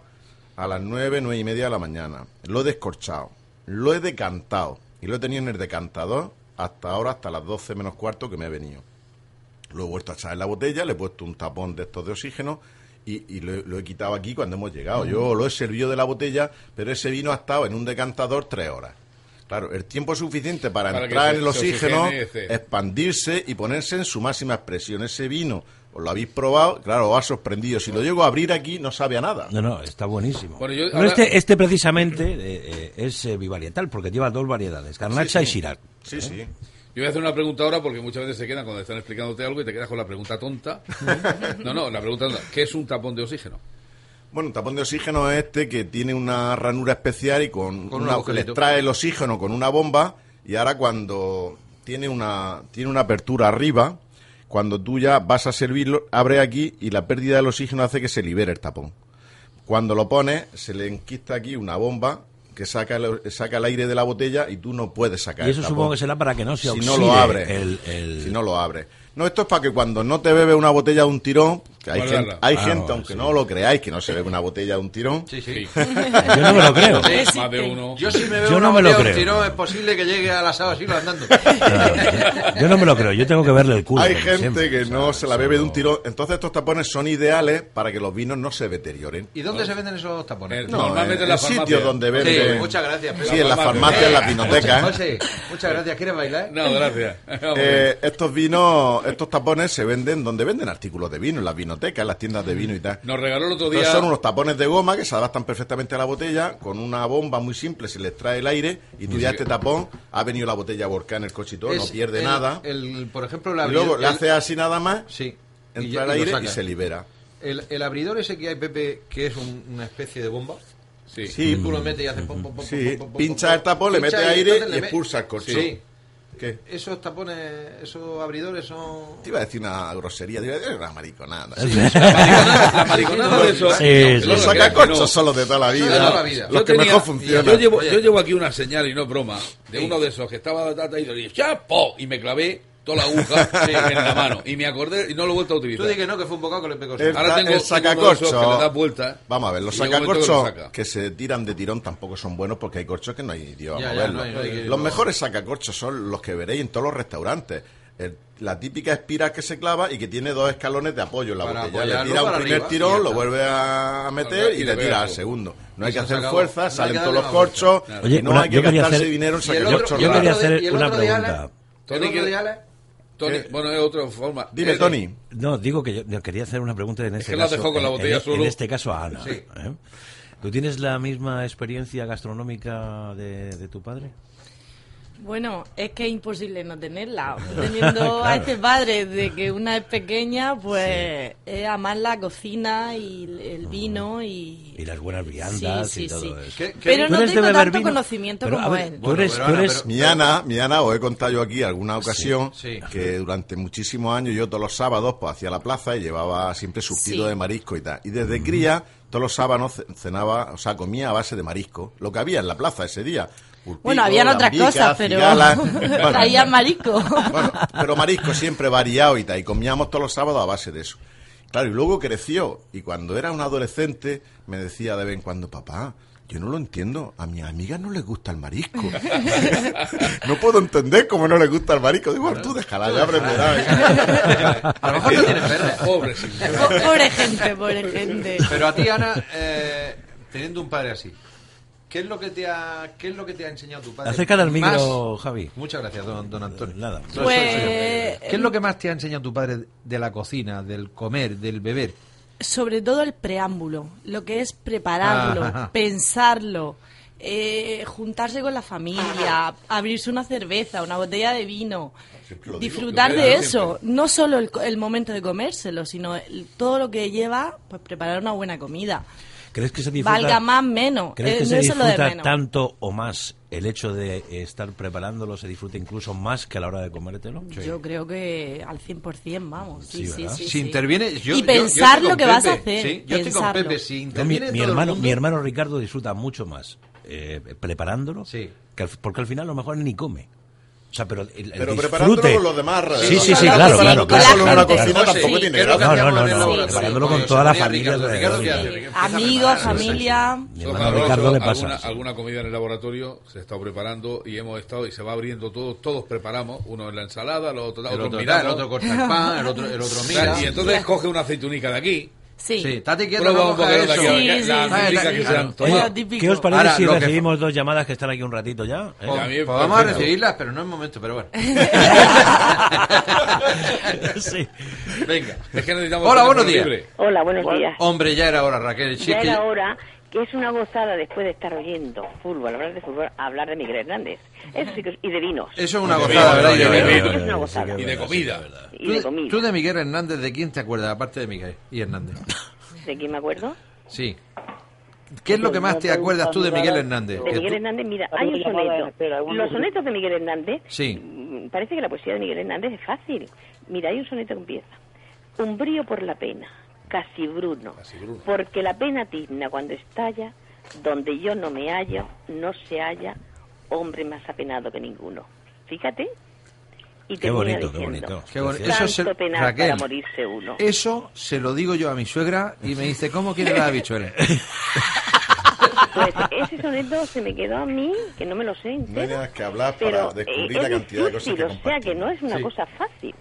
Speaker 15: a las nueve, nueve y media de la mañana. Lo he descorchado, lo he decantado y lo he tenido en el decantador hasta ahora, hasta las 12 menos cuarto que me he venido. Lo he vuelto a echar en la botella, le he puesto un tapón de estos de oxígeno y, lo, lo he quitado aquí cuando hemos llegado. Yo lo he servido de la botella, pero ese vino ha estado en un decantador tres horas. Claro, el tiempo suficiente para, entrar
Speaker 2: se-
Speaker 15: en el oxígeno,
Speaker 2: oxigene,
Speaker 15: expandirse y ponerse en su máxima expresión. Ese vino, os lo habéis probado, claro, os ha sorprendido. Si lo llego a abrir aquí, no sabe a nada.
Speaker 14: No, no, está buenísimo.
Speaker 2: Bueno, yo
Speaker 14: Pero
Speaker 2: ahora-
Speaker 14: este, este precisamente eh, eh, es eh, bivarietal porque lleva dos variedades, garnacha
Speaker 2: Sí,
Speaker 14: y
Speaker 2: sí.
Speaker 14: Shiraz.
Speaker 15: Sí, sí.
Speaker 2: Yo voy a hacer una pregunta ahora porque muchas veces se quedan cuando están explicándote algo y te quedas con la pregunta tonta. No, no, la pregunta tonta. ¿Qué es un tapón de oxígeno?
Speaker 15: Bueno, un tapón de oxígeno es este que tiene una ranura especial y con,
Speaker 2: Con un
Speaker 15: una, le extrae el oxígeno con una bomba y ahora cuando tiene una, tiene una apertura arriba, cuando tú ya vas a servirlo, abre aquí y la pérdida del oxígeno hace que se libere el tapón. Cuando lo pones, se le enquista aquí una bomba que saca el, saca el aire de la botella y tú no puedes sacar
Speaker 14: Y
Speaker 15: el
Speaker 14: eso
Speaker 15: tapón.
Speaker 14: supongo que será para que no se
Speaker 15: Si no
Speaker 14: oxide
Speaker 15: lo abres.
Speaker 14: el- el-
Speaker 15: Si no lo abres. No, esto es para que cuando no te bebes una botella de un tirón, que hay
Speaker 2: Guardarla.
Speaker 15: gente, hay
Speaker 2: Ah,
Speaker 15: gente aunque no lo creáis, que no se bebe una botella de un tirón.
Speaker 4: Sí, sí.
Speaker 14: Yo no me lo creo.
Speaker 4: Sí,
Speaker 2: Más de uno.
Speaker 4: Yo si me veo
Speaker 14: Yo
Speaker 4: una
Speaker 14: no me lo
Speaker 4: botella de un
Speaker 14: creo.
Speaker 4: tirón, es posible que llegue al asado así lo andando.
Speaker 14: Yo no me lo creo, yo tengo que verle el culo.
Speaker 15: Hay gente
Speaker 14: siempre.
Speaker 15: que no se la bebe de un tirón. Entonces estos tapones son ideales para que los vinos no se deterioren.
Speaker 4: ¿Y dónde se venden esos tapones?
Speaker 15: No,
Speaker 2: Normalmente
Speaker 15: en
Speaker 2: en la
Speaker 15: sitios
Speaker 2: farmacia.
Speaker 15: donde venden.
Speaker 4: Sí, muchas gracias.
Speaker 15: Sí, en las farmacias, en las vinotecas.
Speaker 4: José, muchas gracias. ¿Quieres bailar?
Speaker 2: No, gracias.
Speaker 15: Eh, estos vinos, estos tapones se venden donde venden artículos de vino, en las vinotecas, en las tiendas de vino y tal.
Speaker 2: Nos regaló el otro día.
Speaker 15: Entonces son unos tapones de goma que se adaptan perfectamente a la botella, con una bomba muy simple, se le extrae el aire y tú ya este tapón, ha venido la botella a volcar en el coche y todo, no pierde
Speaker 4: el-
Speaker 15: nada.
Speaker 4: El, por ejemplo, la
Speaker 15: y luego
Speaker 4: el-
Speaker 15: le hace así nada más,
Speaker 4: Sí. Y
Speaker 15: entra
Speaker 4: ya-
Speaker 15: el
Speaker 4: y lo
Speaker 15: aire y se libera.
Speaker 4: El, el abridor ese que hay, Pepe, que es un- una especie de bomba.
Speaker 2: Sí.
Speaker 15: Sí.
Speaker 4: Tú lo metes y haces pom, pom, pom,
Speaker 15: Sí, pincha el tapón, le mete
Speaker 4: y
Speaker 15: aire y
Speaker 4: le me-
Speaker 15: expulsa el corcho.
Speaker 4: Sí.
Speaker 15: ¿Qué?
Speaker 4: Esos tapones, esos abridores son...
Speaker 15: Te iba a decir una grosería, te iba a decir una mariconada.
Speaker 14: Sí.
Speaker 2: La mariconada de eso.
Speaker 14: Sí, sí.
Speaker 15: Los sacacorchos
Speaker 2: no.
Speaker 15: son los de toda la vida.
Speaker 4: de toda la vida.
Speaker 15: Los
Speaker 2: Yo
Speaker 15: que
Speaker 2: tenía-
Speaker 15: mejor funcionan.
Speaker 2: Yo llevo, yo llevo aquí una señal y no es broma de uno de esos que estaba tata y le dije ¡chapo! y me clavé toda la aguja en la mano y me acordé y no lo he vuelto a
Speaker 4: Tú
Speaker 2: utilizar.
Speaker 4: di que no, que fue un bocado que le pegó.
Speaker 15: El,
Speaker 2: Ahora tengo-
Speaker 15: el
Speaker 2: tengo esos que
Speaker 15: sacacorcho.
Speaker 2: le das vuelta.
Speaker 15: Vamos a ver, los
Speaker 2: que
Speaker 15: sacacorchos
Speaker 2: saca.
Speaker 15: que, se tiran de tirón tampoco son buenos porque hay corchos que no hay Dios a
Speaker 4: Ya, ya,
Speaker 15: moverlos.
Speaker 4: no hay- no hay que-
Speaker 15: los
Speaker 4: no.
Speaker 15: mejores sacacorchos son los que veréis en todos los restaurantes. el- la típica espiral que se clava y que tiene dos escalones de apoyo en la
Speaker 4: Para
Speaker 15: botella. Le tira un primer
Speaker 4: arriba
Speaker 15: tirón, lo vuelve a meter y
Speaker 2: Y
Speaker 15: le tira al segundo. No hay que hacer fuerza, salen
Speaker 2: que
Speaker 15: todos los corchos.
Speaker 14: Oye,
Speaker 15: no
Speaker 14: una-
Speaker 15: hay que gastarse
Speaker 14: hacer-
Speaker 15: dinero en
Speaker 4: ¿Y el
Speaker 15: sacar
Speaker 4: otro-
Speaker 15: corchos
Speaker 4: y el
Speaker 14: Yo quería hacer
Speaker 4: di- y el
Speaker 14: una pregunta.
Speaker 4: ¿El
Speaker 2: Tony,
Speaker 4: otro
Speaker 2: que- Tony, bueno, es otra forma.
Speaker 15: Dime,
Speaker 2: Eh,
Speaker 15: Tony.
Speaker 14: No, digo que yo, quería hacer una pregunta en este
Speaker 2: que la
Speaker 14: caso.
Speaker 2: dejó con la
Speaker 14: en-
Speaker 2: botella
Speaker 14: en,
Speaker 2: solo.
Speaker 14: en este caso a Ana.
Speaker 2: Sí.
Speaker 14: ¿eh? ¿Tú tienes la misma experiencia gastronómica de, de tu padre?
Speaker 16: Bueno, es que es imposible no tenerla. Teniendo a este padre de que una es pequeña, pues es amar la cocina y el- vino y...
Speaker 14: Y las buenas viandas
Speaker 16: Sí,
Speaker 14: y
Speaker 16: sí,
Speaker 14: todo
Speaker 16: sí.
Speaker 14: eso.
Speaker 16: ¿Qué- qué Pero
Speaker 14: ¿Tú
Speaker 16: no tengo tanto
Speaker 14: vino?
Speaker 16: conocimiento
Speaker 14: Pero,
Speaker 16: como
Speaker 14: ver,
Speaker 16: él.
Speaker 14: Tú eres, tú eres-
Speaker 15: Mi Ana, mi Ana, os he contado yo aquí alguna ocasión
Speaker 4: sí.
Speaker 15: que durante muchísimos años yo todos los sábados pues hacía la plaza y llevaba siempre surtido
Speaker 16: Sí.
Speaker 15: de marisco y tal. Y desde cría, todos los sábados ce- cenaba, o sea, comía a base de marisco, lo que había en la plaza ese día.
Speaker 16: Bueno, habían otras cosas, pero
Speaker 15: cigalas. Bueno,
Speaker 16: traían marisco.
Speaker 15: bueno, pero marisco siempre variado y tal, y comíamos todos los sábados a base de eso. Claro, y luego creció, y cuando era un adolescente me decía de vez en cuando, papá, yo no lo entiendo, a mis amigas no les gusta el marisco. no puedo entender cómo no les gusta el marisco. Digo, tú déjala, ya aprenderás.
Speaker 4: A lo mejor no tienes perra.
Speaker 2: Pobre, sí.
Speaker 16: Pobre gente, pobre gente.
Speaker 4: Pero a ti, Ana, eh, teniendo un padre así, ¿qué es lo que te ha, qué es lo que te ha enseñado tu padre?
Speaker 14: Acércate al micro,
Speaker 4: Más-
Speaker 14: Javi.
Speaker 4: Muchas gracias, don, don Antonio.
Speaker 14: Nada.
Speaker 16: Pues,
Speaker 4: soy- ¿Qué es lo que más te ha enseñado tu padre de la cocina, del comer, del beber?
Speaker 16: Sobre todo el preámbulo, lo que es prepararlo,
Speaker 4: Ajá.
Speaker 16: pensarlo, eh, juntarse con la familia, abrirse una cerveza, una botella de vino,
Speaker 15: digo.
Speaker 16: disfrutar de eso, no solo el, co- el momento de comérselo, sino el- todo lo que lleva, pues preparar una buena comida.
Speaker 14: ¿Crees que se disfruta,
Speaker 16: Valga más menos,
Speaker 14: ¿crees
Speaker 16: eh,
Speaker 14: que
Speaker 16: no
Speaker 14: se
Speaker 16: es lo de
Speaker 14: disfruta
Speaker 16: menos.
Speaker 14: tanto o más el hecho de estar preparándolo, se disfruta incluso más que a la hora de comértelo?
Speaker 16: Yo creo que al 100%, vamos. Sí,
Speaker 14: Sí,
Speaker 16: sí,
Speaker 14: ¿verdad?
Speaker 16: sí,
Speaker 4: Si interviene, yo,
Speaker 16: y
Speaker 4: yo- yo
Speaker 16: pensar lo que vas a hacer.
Speaker 4: Sí, yo estoy con. Pepe. Si
Speaker 14: mi,
Speaker 4: interviene
Speaker 14: mi
Speaker 4: todo el
Speaker 14: hermano,
Speaker 4: mundo-
Speaker 14: mi hermano Ricardo disfruta mucho más eh, preparándolo,
Speaker 4: Sí.
Speaker 14: que al- porque al final a lo mejor ni come. O sea, pero el, el
Speaker 15: Pero
Speaker 14: disfrute...
Speaker 15: con los demás.
Speaker 14: Sí, sí, sí,
Speaker 15: no
Speaker 14: claro, claro,
Speaker 16: claro.
Speaker 15: cocina
Speaker 4: Sí,
Speaker 15: tampoco
Speaker 4: sí,
Speaker 15: tiene
Speaker 4: ¿qué es lo que
Speaker 15: gracia.
Speaker 14: No, no, no,
Speaker 4: el
Speaker 14: no, preparándolo con toda la familia
Speaker 16: Amigos, familia.
Speaker 14: Ricardo le pasa.
Speaker 2: alguna, comida en el laboratorio se está preparando y hemos estado y se va abriendo todo, todos preparamos, uno en la ensalada, los otros,
Speaker 4: El otro, el otro corta el pan, el otro, el otro mira.
Speaker 2: y entonces coge una aceitunica de aquí,
Speaker 16: Sí.
Speaker 4: Sí, Tati, quieto,
Speaker 2: prueba
Speaker 4: no
Speaker 2: un
Speaker 4: cojas
Speaker 2: poquito de
Speaker 4: eso.
Speaker 14: ¿Qué os parece
Speaker 4: Ahora,
Speaker 14: si
Speaker 4: que-
Speaker 14: recibimos dos llamadas que están aquí un ratito ya? ¿Eh?
Speaker 4: Pues,
Speaker 2: A mí,
Speaker 4: pues vamos a recibirlas, pero no es momento, pero bueno.
Speaker 14: sí.
Speaker 4: Venga.
Speaker 2: Es que necesitamos
Speaker 4: Hola, buenos días.
Speaker 2: libre.
Speaker 17: Hola, buenos días.
Speaker 4: Hombre, ya era hora, Raquel.
Speaker 17: Ya
Speaker 4: es que-
Speaker 17: era hora que es una gozada después de estar oyendo fútbol, hablar de fútbol, hablar de Miguel Hernández. Eso sí que es- y de vinos.
Speaker 4: Eso es una gozada, ¿verdad? Y de
Speaker 2: vino,
Speaker 4: vino.
Speaker 2: de
Speaker 17: Es una gozada.
Speaker 2: Y de comida.
Speaker 17: Y de
Speaker 4: Tú,
Speaker 17: comida.
Speaker 4: tú de Miguel Hernández, ¿de quién te acuerdas, aparte de Miguel y Hernández?
Speaker 17: ¿De quién me acuerdo?
Speaker 4: Sí. ¿Qué es lo que más te acuerdas tú de Miguel Hernández?
Speaker 17: De Miguel Hernández, mira, hay un soneto. Los sonetos de Miguel Hernández,
Speaker 4: Sí.
Speaker 17: mm, parece que la poesía de Miguel Hernández es fácil. Mira, hay un soneto que empieza. Un brío por la pena, casi bruno, porque la pena tizna cuando estalla, donde yo no me hallo, no se halla hombre más apenado que ninguno. Fíjate. Y
Speaker 14: Qué bonito, qué
Speaker 17: diciendo,
Speaker 14: bonito.
Speaker 4: Qué bonito. Eso se-
Speaker 17: penar
Speaker 4: Raquel.
Speaker 17: para morirse uno.
Speaker 4: Eso se lo digo yo a mi suegra y me dice, ¿cómo quiere la habichuela?
Speaker 17: Pues ese soneto se me quedó a mí, que no me lo sé
Speaker 15: No hay nada que hablar
Speaker 17: pero
Speaker 15: para descubrir
Speaker 17: eh,
Speaker 15: la cantidad de cosas que
Speaker 17: difícil, o sea que no es una
Speaker 4: Sí.
Speaker 17: cosa fácil.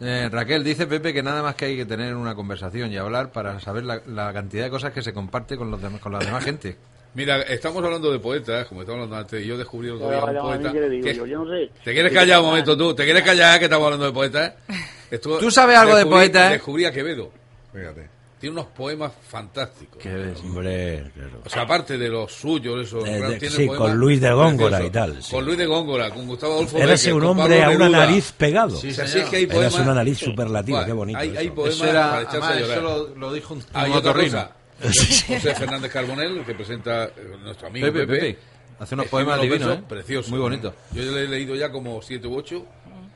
Speaker 4: Eh, Raquel, dice Pepe que nada más que hay que tener una conversación y hablar para saber la, la cantidad de cosas que se comparte con, los demás, con la demás gente.
Speaker 2: Mira, estamos hablando de poetas, como estamos hablando antes, y yo descubrí otro día un poeta.
Speaker 18: qué le digo
Speaker 2: que-
Speaker 18: yo, yo no sé.
Speaker 2: ¿Te quieres callar un momento tú? ¿Te quieres callar que estamos hablando de poetas? Estuvo-
Speaker 4: ¿Tú sabes algo de poetas, eh?
Speaker 2: Descubrí a Quevedo.
Speaker 15: Fíjate.
Speaker 2: Tiene unos poemas fantásticos.
Speaker 14: Hombre, claro.
Speaker 2: O sea, aparte de los suyos, esos.
Speaker 14: Eh, de-
Speaker 2: tiene
Speaker 14: sí,
Speaker 2: poemas
Speaker 14: con Luis de Góngora y tal, sí.
Speaker 2: Con Luis de Góngora, con Gustavo Adolfo
Speaker 14: Érase
Speaker 2: Bécquer,
Speaker 14: un hombre a una nariz pegado.
Speaker 2: Sí, sí, sí, es que hay poemas.
Speaker 14: una nariz superlativa,
Speaker 2: Buah,
Speaker 14: qué bonito.
Speaker 2: Hay, hay
Speaker 14: eso.
Speaker 2: poemas
Speaker 4: Eso era-
Speaker 2: para echarse
Speaker 4: además,
Speaker 2: a llorar.
Speaker 4: eso lo- lo dijo un-
Speaker 2: Hay
Speaker 4: un
Speaker 2: otra cosa. José Fernández Carbonell, que presenta eh, nuestro amigo
Speaker 4: Pepe,
Speaker 2: Pepe.
Speaker 4: Pepe. Hace unos
Speaker 2: Escribe
Speaker 4: poemas divinos, ¿eh?
Speaker 2: Preciosos.
Speaker 4: Muy bonitos.
Speaker 2: Yo ya le he leído ya como siete u ocho.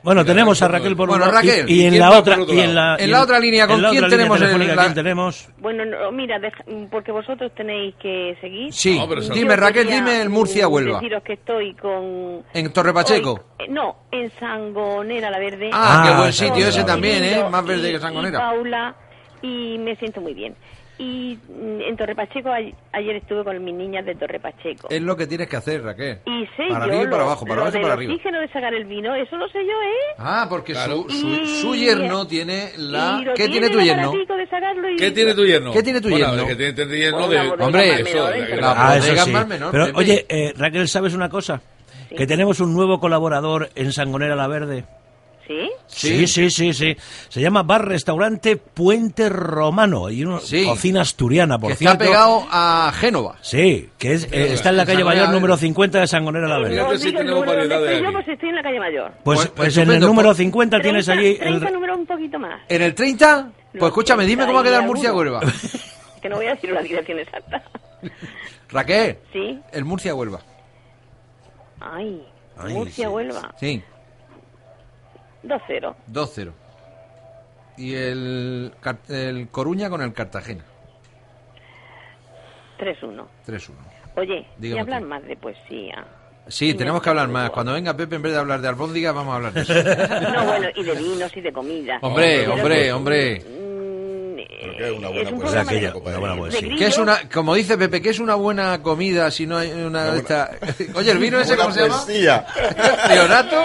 Speaker 14: Bueno,
Speaker 2: Mira,
Speaker 14: tenemos a
Speaker 2: Raquel,
Speaker 14: por
Speaker 4: Bueno,
Speaker 14: un lado y-
Speaker 4: Raquel,
Speaker 14: y,
Speaker 2: ¿y
Speaker 14: en la otra y en la,
Speaker 4: En
Speaker 14: y
Speaker 4: la otra línea, ¿con quién tenemos el-
Speaker 14: telefónica,
Speaker 4: la-
Speaker 14: ¿quién tenemos?
Speaker 17: Bueno, no, mira, deja- porque vosotros tenéis que seguir.
Speaker 4: Sí,
Speaker 2: No, pero eso-
Speaker 4: dime Raquel, dime el Murcia Huelva.
Speaker 17: Deciros que estoy con...
Speaker 4: En Torre Pacheco.
Speaker 17: hoy- eh, no, en Sangonera la Verde.
Speaker 4: Ah,
Speaker 14: Ah,
Speaker 4: qué buen sitio ese también, ¿eh? Más verde
Speaker 17: y-
Speaker 4: que
Speaker 17: Y
Speaker 4: Sangonera.
Speaker 17: Paula, y me siento muy bien. Y mm, en Torre Pacheco, ayer estuve con mis niñas de Torre Pacheco.
Speaker 4: Es lo que tienes que hacer, Raquel.
Speaker 17: Y sé
Speaker 4: para
Speaker 17: yo
Speaker 4: arriba y para abajo, para abajo y para arriba.
Speaker 17: oxígeno de sacar el vino, eso lo sé yo, ¿eh?
Speaker 4: Ah, porque su, su,
Speaker 17: Y-
Speaker 4: su yerno tiene la... ¿Qué tiene tu yerno?
Speaker 17: aparatico de sacarlo y-
Speaker 2: ¿Qué tiene tu yerno?
Speaker 4: ¿Qué tiene tu
Speaker 2: Bueno,
Speaker 4: yerno?
Speaker 2: que tiene, tiene yerno de...
Speaker 4: Hombre,
Speaker 2: eso, de-
Speaker 17: ¿eh?
Speaker 4: la
Speaker 14: Ah, eso sí.
Speaker 4: menor,
Speaker 14: Pero oye, eh, Raquel, ¿sabes una cosa? Que tenemos un nuevo colaborador en Sangonera la Verde.
Speaker 17: ¿Sí?
Speaker 14: Sí, sí, sí, sí. Se llama Bar Restaurante Puente Romano y una
Speaker 4: Sí.
Speaker 14: cocina asturiana, por
Speaker 4: que
Speaker 14: cierto.
Speaker 4: está pegado a Génova.
Speaker 14: Sí, que es, eh, está en la calle Mayor número 50 de Sangonera la
Speaker 17: No
Speaker 2: tenemos variedad de
Speaker 17: estoy yo, pues estoy en la calle Mayor.
Speaker 14: Pues,
Speaker 4: Pues-
Speaker 14: pues en el número
Speaker 4: pues-
Speaker 14: 50 tienes
Speaker 17: 30,
Speaker 14: allí
Speaker 17: 30
Speaker 14: el...
Speaker 17: número un poquito más.
Speaker 4: ¿En el 30? Pues escúchame, dime cómo va a quedar
Speaker 17: 31.
Speaker 4: Murcia-Huelva.
Speaker 17: Que no voy a decir la dirección exacta.
Speaker 4: Raquel,
Speaker 17: ¿Sí?
Speaker 4: el Murcia-Huelva.
Speaker 17: Ay,
Speaker 14: Ay,
Speaker 17: Murcia,
Speaker 14: sí.
Speaker 17: Huelva.
Speaker 4: Sí,
Speaker 17: 2-0.
Speaker 4: 2-0. Y el, el Coruña con el Cartagena.
Speaker 17: 3-1.
Speaker 4: 3-1.
Speaker 17: Oye,
Speaker 4: Dígame
Speaker 17: y hablar
Speaker 4: usted.
Speaker 17: más de poesía.
Speaker 4: Sí,
Speaker 17: Y
Speaker 4: tenemos que hablar más. Cuando venga Pepe, en vez de hablar de albóndigas, vamos a hablar de eso.
Speaker 17: No, bueno, y de vinos y de comida.
Speaker 4: Hombre,
Speaker 17: Pero
Speaker 4: hombre,
Speaker 17: que-
Speaker 4: hombre.
Speaker 17: mm,
Speaker 15: que es una buena
Speaker 17: es un
Speaker 15: poesía,
Speaker 14: aquella,
Speaker 17: de-
Speaker 14: una buena poesía.
Speaker 4: ¿Qué es una, como dice Pepe, ¿qué es una buena comida si no hay una de esta... Oye, el vino ese, ¿cómo se llama? ¿Leonato?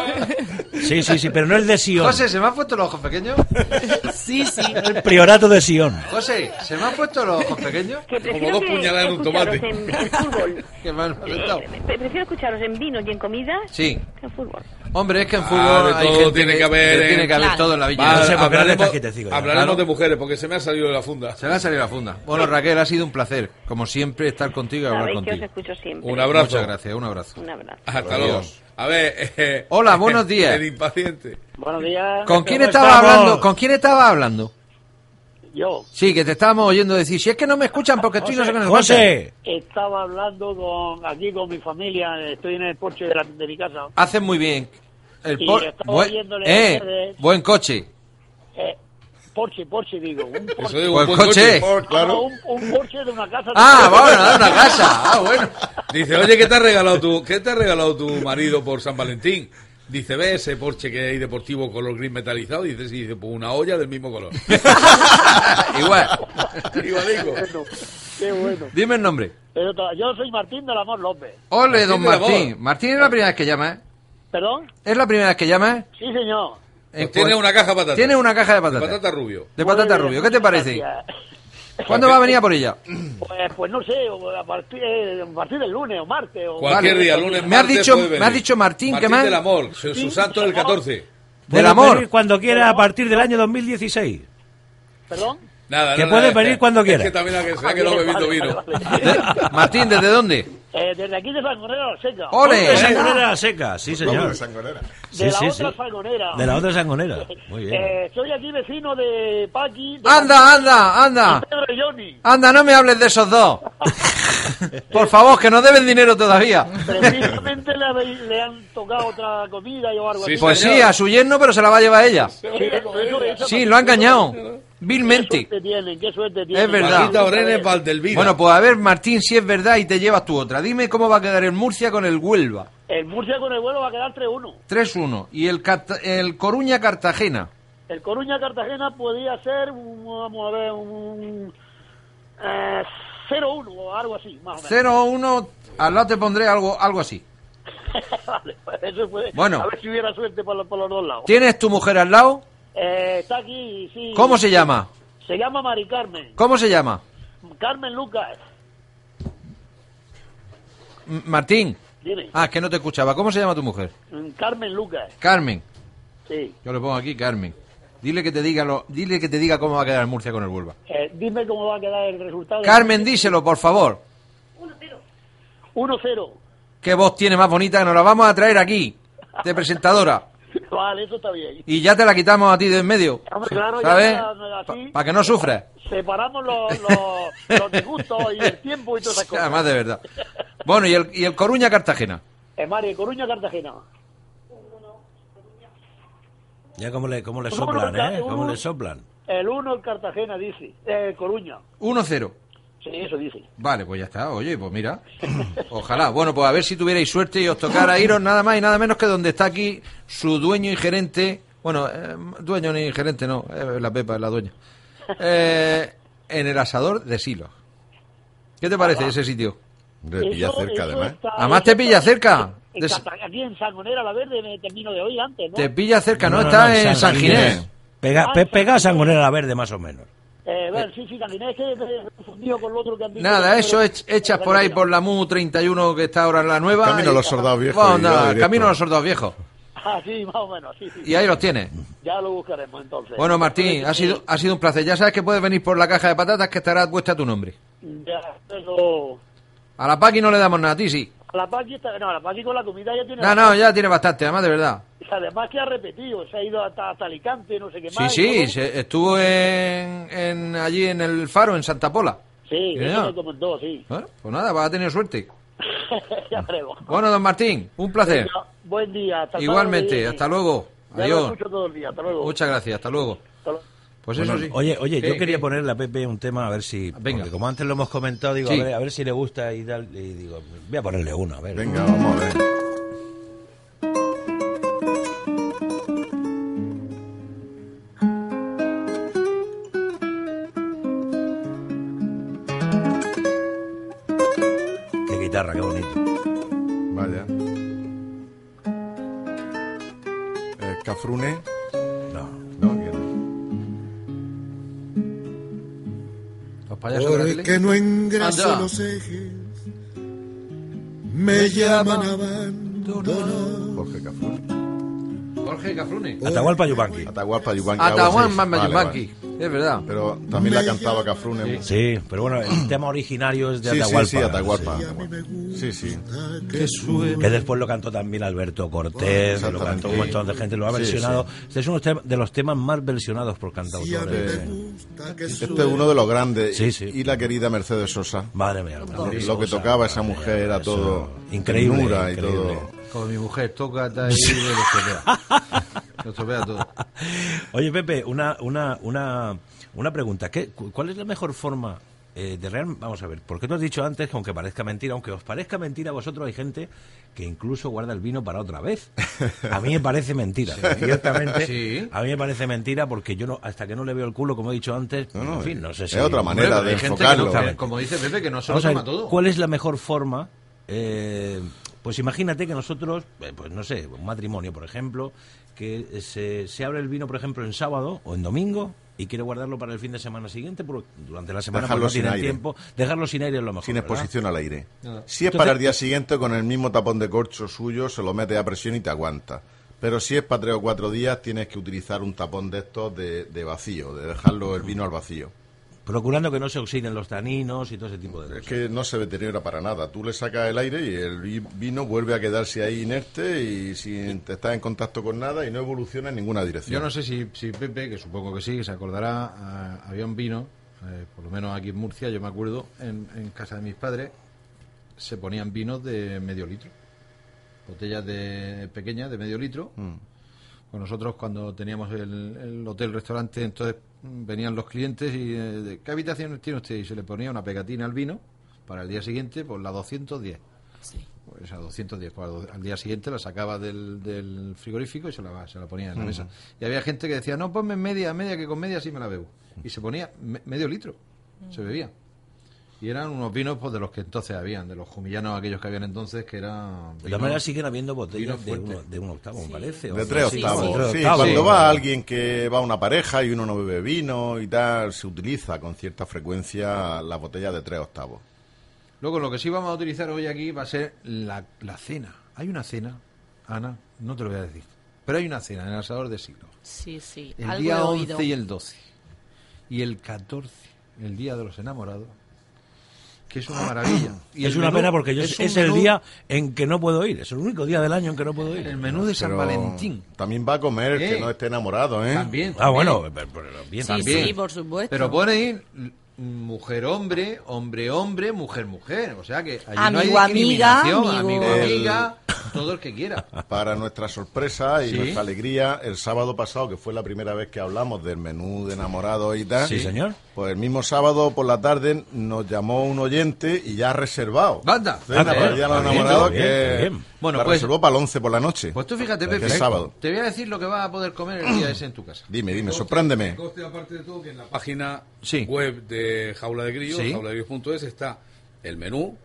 Speaker 14: Sí, sí, sí, pero no el de Sion.
Speaker 4: José, ¿se me han puesto los ojos pequeños?
Speaker 7: Sí, sí.
Speaker 14: El priorato de Sion.
Speaker 4: José, ¿se me han puesto los ojos pequeños?
Speaker 17: Que
Speaker 2: Como
Speaker 17: prefiero
Speaker 2: dos puñaladas en un tomate.
Speaker 17: En, en fútbol.
Speaker 4: Que me han.
Speaker 17: Eh, pre- prefiero escucharos en vinos y en comida
Speaker 4: Sí.
Speaker 17: que en fútbol.
Speaker 4: Hombre, es que en
Speaker 2: Ah,
Speaker 4: fútbol
Speaker 2: de
Speaker 4: hay
Speaker 2: todo
Speaker 4: gente
Speaker 2: tiene que haber,
Speaker 4: tiene
Speaker 2: eh.
Speaker 4: que haber
Speaker 7: Claro.
Speaker 4: todo en la villa.
Speaker 14: No sé,
Speaker 2: hablaremos
Speaker 14: ya.
Speaker 2: hablaremos
Speaker 4: Claro.
Speaker 2: de mujeres, porque se me ha salido de la funda.
Speaker 4: Se le ha salido la funda. Bueno, Raquel, ha sido un placer, como siempre, estar contigo y hablar
Speaker 17: Sabéis que os
Speaker 4: contigo.
Speaker 17: escucho siempre.
Speaker 2: Un abrazo.
Speaker 4: Muchas gracias, un abrazo.
Speaker 17: Un abrazo.
Speaker 2: Hasta luego. A ver, eh,
Speaker 4: Hola, buenos días.
Speaker 2: El impaciente.
Speaker 18: Buenos días.
Speaker 4: ¿Con quién
Speaker 14: ¿Cómo
Speaker 4: estaba
Speaker 14: estamos?
Speaker 4: hablando? ¿Con quién estaba hablando?
Speaker 18: Yo
Speaker 4: Sí, que te estábamos oyendo decir, si es que no me escuchan porque estoy no sé qué
Speaker 14: José,
Speaker 18: estaba hablando con aquí con mi familia, estoy en el porche de, la- de mi casa.
Speaker 4: Hacen muy bien. El
Speaker 18: Y
Speaker 4: por-
Speaker 18: estaba
Speaker 4: buen,
Speaker 18: oyéndole
Speaker 4: eh, buen coche.
Speaker 18: Eh, porche, porche digo, un
Speaker 2: Eso
Speaker 18: porche.
Speaker 2: digo,
Speaker 4: buen coche.
Speaker 18: No,
Speaker 15: claro.
Speaker 18: un, un porche de una casa. de-
Speaker 4: Ah, bueno, de una casa. Ah, bueno.
Speaker 2: Dice, oye, ¿qué te ha regalado tu, qué te ha regalado tu marido por San Valentín? Dice, ve ese Porsche que hay deportivo color gris metalizado. Dice, sí, dice, pues una olla del mismo color.
Speaker 4: Igual.
Speaker 2: Igualico.
Speaker 18: Bueno, qué bueno.
Speaker 4: Dime el nombre.
Speaker 18: Pero yo soy Martín del Amor López.
Speaker 4: Ole, don
Speaker 2: Martín del
Speaker 4: Martín. Martín es la primera vez que llama, ¿eh?
Speaker 18: ¿Perdón?
Speaker 4: ¿Es la primera vez que llama, eh?
Speaker 18: Sí, señor.
Speaker 4: Eh,
Speaker 2: Pues tiene
Speaker 4: pues-
Speaker 2: una caja de patatas.
Speaker 4: Tiene una caja de
Speaker 2: De
Speaker 4: patatas.
Speaker 2: patata rubio.
Speaker 4: De patata
Speaker 18: Pues,
Speaker 4: rubio. ¿Qué te parece?
Speaker 18: gracias.
Speaker 4: ¿Cuándo va a venir a por ella?
Speaker 18: Pues, pues no sé, a partir, eh, a partir del lunes o martes. O
Speaker 2: Cualquier
Speaker 4: Vale.
Speaker 2: día, lunes,
Speaker 4: Me has
Speaker 2: martes,
Speaker 4: dicho- me has dicho Martín, ¿qué
Speaker 2: Martín
Speaker 4: más?
Speaker 2: del amor, su, su santo del 14.
Speaker 4: Del amor.
Speaker 14: cuando quiera a partir del año 2016.
Speaker 18: ¿Perdón?
Speaker 2: Nada,
Speaker 14: Que
Speaker 2: nada,
Speaker 14: puede
Speaker 2: eh,
Speaker 14: venir
Speaker 2: eh,
Speaker 14: cuando
Speaker 2: es
Speaker 14: quiera.
Speaker 2: que también la que se ha quedado
Speaker 18: Vale,
Speaker 2: bebiendo
Speaker 18: vale,
Speaker 2: vino.
Speaker 18: vale, vale.
Speaker 4: De- Martín, ¿desde dónde?
Speaker 18: Eh, desde aquí de Sangonera la Seca.
Speaker 4: ¡Ole!
Speaker 14: De Sangonera la Seca, sí señor.
Speaker 15: Sangonera.
Speaker 18: De la
Speaker 14: sí,
Speaker 18: otra
Speaker 14: sí.
Speaker 18: Sangonera.
Speaker 14: De la otra Sangonera. Muy bien.
Speaker 18: Eh, soy aquí vecino de Paqui. de
Speaker 4: ¡Anda, anda, anda!
Speaker 18: Pedro y Johnny.
Speaker 4: Anda, no me hables de esos dos. Por favor, que nos deben dinero todavía.
Speaker 18: Precisamente le, habéis- le han tocado otra comida y o algo
Speaker 2: Sí,
Speaker 18: así.
Speaker 4: Pues
Speaker 2: señor.
Speaker 4: sí, a su yerno, pero se la va a llevar ella.
Speaker 18: Sí, eso- eso- eso-
Speaker 4: Sí, lo ha engañado.
Speaker 18: Qué
Speaker 4: Vilmente.
Speaker 18: suerte tienen, qué suerte tienen.
Speaker 4: Es verdad. Bueno, pues a ver, Martín, si es verdad y te llevas tu otra. Dime cómo va a quedar el Murcia con el Huelva.
Speaker 18: El Murcia con el vuelo va a quedar 3-1.
Speaker 4: 3-1. Y el, el Coruña-Cartagena.
Speaker 18: El Coruña-Cartagena podría ser, un- vamos a ver, un eh, 0-1 o algo así, más o menos.
Speaker 4: 0-1. Al lado te pondré algo, algo así.
Speaker 18: vale, pues eso puede.
Speaker 4: Bueno.
Speaker 18: A ver si hubiera suerte por, por los dos lados.
Speaker 4: ¿Tienes tu mujer al lado?
Speaker 18: Eh, está aquí, sí.
Speaker 4: ¿Cómo se llama?
Speaker 18: Se llama Mari Carmen.
Speaker 4: ¿Cómo se llama?
Speaker 18: Carmen Lucas.
Speaker 4: M- Martín.
Speaker 18: Dime.
Speaker 4: Ah, es que no te escuchaba. ¿Cómo se llama tu mujer?
Speaker 18: Mm, Carmen Lucas.
Speaker 4: Carmen.
Speaker 18: Sí.
Speaker 4: Yo le pongo aquí Carmen. Dile que te diga lo, dile que te diga cómo va a quedar el Murcia con el Huelva.
Speaker 18: Eh, dime cómo va a quedar el resultado.
Speaker 4: Carmen, díselo, por favor.
Speaker 18: 1-0.
Speaker 4: Qué voz tiene más bonita nos la vamos a traer aquí, de presentadora.
Speaker 18: Vale, eso está bien.
Speaker 4: Y ya te la quitamos a ti de en medio.
Speaker 18: Hombre, claro, ya
Speaker 4: ¿Sabes?
Speaker 18: para-
Speaker 4: que no sufras.
Speaker 18: separamos los, los, los disgustos y el tiempo y todas esas cosas.
Speaker 4: Además, de verdad. Bueno, y el, y el Coruña-Cartagena.
Speaker 18: Eh, Mari, Coruña, Cartagena.
Speaker 14: Ya como le, como le soplan,
Speaker 18: uno,
Speaker 14: ¿eh?
Speaker 18: uno.
Speaker 14: Como le soplan.
Speaker 18: El 1 el Cartagena, dice. Eh, Coruña.
Speaker 4: 1-0.
Speaker 18: Sí, eso dice.
Speaker 4: Vale, pues ya está. Oye, pues mira. Ojalá. Bueno, pues a ver si tuvierais suerte y os tocara iros nada más y nada menos que donde está aquí su dueño y gerente. Bueno, eh, dueño ni gerente, no. eh, la Pepa es la dueña. Eh, en el asador de Silos. ¿Qué te parece ese sitio?
Speaker 15: Te pilla
Speaker 18: Eso-
Speaker 15: cerca,
Speaker 18: eso
Speaker 15: además.
Speaker 18: está-
Speaker 4: Además te pilla cerca.
Speaker 18: en
Speaker 4: De-
Speaker 18: Cata- aquí en Sangonera la Verde me termino de oír antes, ¿no?
Speaker 4: Te pilla cerca, ¿no?
Speaker 14: No, no,
Speaker 4: Está
Speaker 14: no,
Speaker 4: en
Speaker 14: San
Speaker 4: San
Speaker 14: Ginés.
Speaker 4: Ginés.
Speaker 14: Pega, pe- pega a Sangonera la Verde, más o menos.
Speaker 18: Eh, bueno, sí, sí, Sangonera es que confundido con lo otro que han dicho.
Speaker 4: Nada, eso ech- echas por ahí por la MU 31 que está ahora en la nueva.
Speaker 15: Camino a los soldados viejos ya
Speaker 4: nada, camino a los soldados viejos.
Speaker 18: Ah, sí, más o menos, sí, sí.
Speaker 4: Y ahí los tienes.
Speaker 18: Ya lo buscaremos entonces.
Speaker 4: Bueno, Martín, ha sido, ha sido un placer. Ya sabes que puedes venir por la caja de patatas que estará puesta tu nombre.
Speaker 18: Ya, pero...
Speaker 4: A la Paqui no le damos nada, a ti sí.
Speaker 18: A la Paqui está... No, a la Paqui con la comida ya tiene...
Speaker 4: No, no, ya tiene bastante, además de verdad.
Speaker 18: Además que ha repetido, se ha ido hasta, hasta Alicante, no sé qué
Speaker 4: Sí,
Speaker 18: más.
Speaker 4: sí,
Speaker 18: todo.
Speaker 4: se- estuvo en, en- allí en el Faro, en Santa Pola.
Speaker 18: Sí,
Speaker 4: Sí,
Speaker 18: eso me comentó, sí.
Speaker 4: Bueno, pues nada, vas a tener suerte.
Speaker 18: ya.
Speaker 4: Bueno, don Martín, un placer.
Speaker 18: Venga, buen día. Hasta el
Speaker 4: Igualmente, hasta luego.
Speaker 18: Ya lo
Speaker 4: Adiós.
Speaker 18: todo el día, hasta luego.
Speaker 4: Muchas gracias, hasta luego.
Speaker 18: Hasta luego.
Speaker 4: Pues
Speaker 14: Bueno,
Speaker 4: eso sí.
Speaker 14: Oye, oye, yo
Speaker 4: ¿Qué,
Speaker 14: quería
Speaker 4: qué?
Speaker 14: ponerle a Pepe un tema a ver si.
Speaker 4: Venga.
Speaker 14: Porque como antes lo hemos comentado, digo,
Speaker 4: Sí.
Speaker 14: a, ver, a ver si le gusta y tal. Y digo, voy a ponerle uno, a ver.
Speaker 15: Venga, vamos a ver. Cafrune.
Speaker 14: No.
Speaker 15: No, ¿quién
Speaker 4: Los payasos de la tele.
Speaker 19: Porque no engraso
Speaker 4: Anda.
Speaker 19: los ejes, me llaman abandonado.
Speaker 15: Jorge Cafrune.
Speaker 4: Jorge Cafrune.
Speaker 14: Atahualpa Yupanqui.
Speaker 15: Atahualpa Yupanqui.
Speaker 4: Atahualpa Yupanqui. Es verdad.
Speaker 15: Pero también la cantaba Cafrune.
Speaker 14: Sí, pero bueno, el tema originario es de
Speaker 15: Sí, sí,
Speaker 14: Atahualpa.
Speaker 15: sí, Atahualpa. Sí, sí.
Speaker 14: Que después lo cantó también Alberto Cortés, lo cantó un montón de gente, lo ha
Speaker 15: Sí,
Speaker 14: versionado. Este es uno de los temas más versionados por cantautores.
Speaker 15: Este es uno de los grandes.
Speaker 14: Sí, sí.
Speaker 15: Y la querida Mercedes Sosa.
Speaker 14: Madre mía,
Speaker 15: Lo,
Speaker 14: Mercedes
Speaker 15: lo que tocaba esa mujer era todo.
Speaker 14: increíble,
Speaker 15: y
Speaker 14: increíble.
Speaker 15: todo.
Speaker 4: Como mi mujer toca, está ahí lo estropea. Todo.
Speaker 14: Oye, Pepe, una, una, una, una pregunta. ¿Qué, cu- ¿Cuál es la mejor forma eh, de real? Vamos a ver, porque tú has dicho antes que aunque parezca mentira, aunque os parezca mentira a vosotros, hay gente que incluso guarda el vino para otra vez. A mí me parece mentira, ciertamente.
Speaker 4: Sí.
Speaker 14: A mí me parece mentira porque yo no, hasta que no le veo el culo, como he dicho antes,
Speaker 15: No, no,
Speaker 14: en fin, no sé
Speaker 15: es
Speaker 14: si...
Speaker 15: otra manera de
Speaker 4: hay gente que
Speaker 15: enfocarlo.
Speaker 4: no sabe, como dice Pepe, que no se lo toma todo.
Speaker 14: ¿cuál es la mejor forma? Eh, pues imagínate que nosotros, eh, pues no sé, un matrimonio, por ejemplo, que se, se abre el vino, por ejemplo, en sábado o en domingo y quiere guardarlo para el fin de semana siguiente, porque durante la semana pues,
Speaker 15: Dejarlo
Speaker 14: no
Speaker 15: sin aire.
Speaker 14: tiempo, dejarlo sin aire es lo mejor.
Speaker 15: Sin
Speaker 14: ¿verdad?
Speaker 15: exposición al aire.
Speaker 14: Nada.
Speaker 15: Si es
Speaker 14: Entonces-
Speaker 15: para el día siguiente, con el mismo tapón de corcho suyo, se lo metes a presión y te aguanta. Pero si es para tres o cuatro días, tienes que utilizar un tapón de estos de, de vacío, de dejarlo el vino al vacío.
Speaker 14: Procurando que no se oxiden los taninos y todo ese tipo de
Speaker 15: Es
Speaker 14: cosas.
Speaker 15: que no se deteriora para nada. Tú le sacas el aire y el vi- vino vuelve a quedarse ahí inerte y sin estás en contacto con nada y no evoluciona en ninguna dirección.
Speaker 4: Yo no sé si, si Pepe, que supongo que sí, que se acordará, ah, había un vino, eh, por lo menos aquí en Murcia, yo me acuerdo, en, en casa de mis padres, se ponían vinos de medio litro. Botellas de pequeñas de medio litro.
Speaker 15: Mm.
Speaker 4: Con nosotros cuando teníamos el, el hotel-restaurante, entonces venían los clientes y eh, de, ¿qué habitaciones tiene usted? Y se le ponía una pegatina al vino para el día siguiente, pues la 210. Pues a 210, pues al- día siguiente la sacaba del, del frigorífico y se la, se la ponía en la mesa. Y había gente que decía, no, ponme media, media, que con media sí me la bebo. Y se ponía me- medio litro, se bebía. Y eran unos vinos pues, de los que entonces habían, de los jumillanos aquellos que habían entonces, que eran...
Speaker 14: De todas maneras siguen habiendo botellas de, uno, de un octavo, me parece. o
Speaker 15: De tres octavos. Sí,
Speaker 14: octavos.
Speaker 15: cuando va alguien que va a una pareja y uno no bebe vino y tal, se utiliza con cierta frecuencia la botella de tres octavos.
Speaker 4: Luego lo que sí vamos a utilizar hoy aquí va a ser la, la cena. Hay una cena, Ana, no te lo voy a decir, pero hay una cena en el asador de siglo.
Speaker 16: Sí, sí.
Speaker 4: El
Speaker 16: algo
Speaker 4: día
Speaker 16: he
Speaker 4: 11
Speaker 16: oído.
Speaker 4: y el 12. Y el 14, el día de los enamorados, que es una maravilla. Y
Speaker 14: es una
Speaker 4: menú
Speaker 14: pena porque yo
Speaker 4: es
Speaker 14: es,
Speaker 4: un
Speaker 14: el
Speaker 4: menú-
Speaker 14: día en que no puedo ir. Es el único día del año en que no puedo ir.
Speaker 4: El menú de San
Speaker 15: Pero
Speaker 4: Valentín.
Speaker 15: También va a comer el
Speaker 4: Eh.
Speaker 15: que no esté enamorado, ¿eh?
Speaker 4: También.
Speaker 14: Ah, bueno,
Speaker 4: también.
Speaker 14: pero- pero bien,
Speaker 16: Sí,
Speaker 4: también.
Speaker 16: sí, por supuesto.
Speaker 4: Pero pone ir mujer-hombre, hombre-hombre, mujer-mujer. O sea que allí no hay
Speaker 16: Amigo, amiga, amigo-
Speaker 4: Amigo, amiga, todo el que quiera.
Speaker 15: Para nuestra sorpresa y
Speaker 4: Sí.
Speaker 15: nuestra alegría, el sábado pasado, que fue la primera vez que hablamos del menú de enamorados y tal.
Speaker 14: Sí, señor.
Speaker 15: Pues el mismo sábado por la tarde nos llamó un oyente y ya ha reservado.
Speaker 4: Banda.
Speaker 15: Cena
Speaker 4: Ah,
Speaker 15: para el Día de los
Speaker 4: bien,
Speaker 15: enamorados
Speaker 4: bien,
Speaker 15: que
Speaker 4: bien. Bueno,
Speaker 15: la
Speaker 4: pues-
Speaker 15: reservó para el 11 por la noche.
Speaker 4: Pues tú fíjate,
Speaker 15: Que es
Speaker 4: Pepe,
Speaker 15: sábado.
Speaker 4: te voy a decir lo que vas a poder comer el día ese en tu casa.
Speaker 15: Dime, dime, sorpréndeme.
Speaker 2: Coste, aparte de todo, que en la página
Speaker 4: Sí.
Speaker 2: web de Jaula de Grillos,
Speaker 4: Sí.
Speaker 2: jauladegrillos.es, está el menú,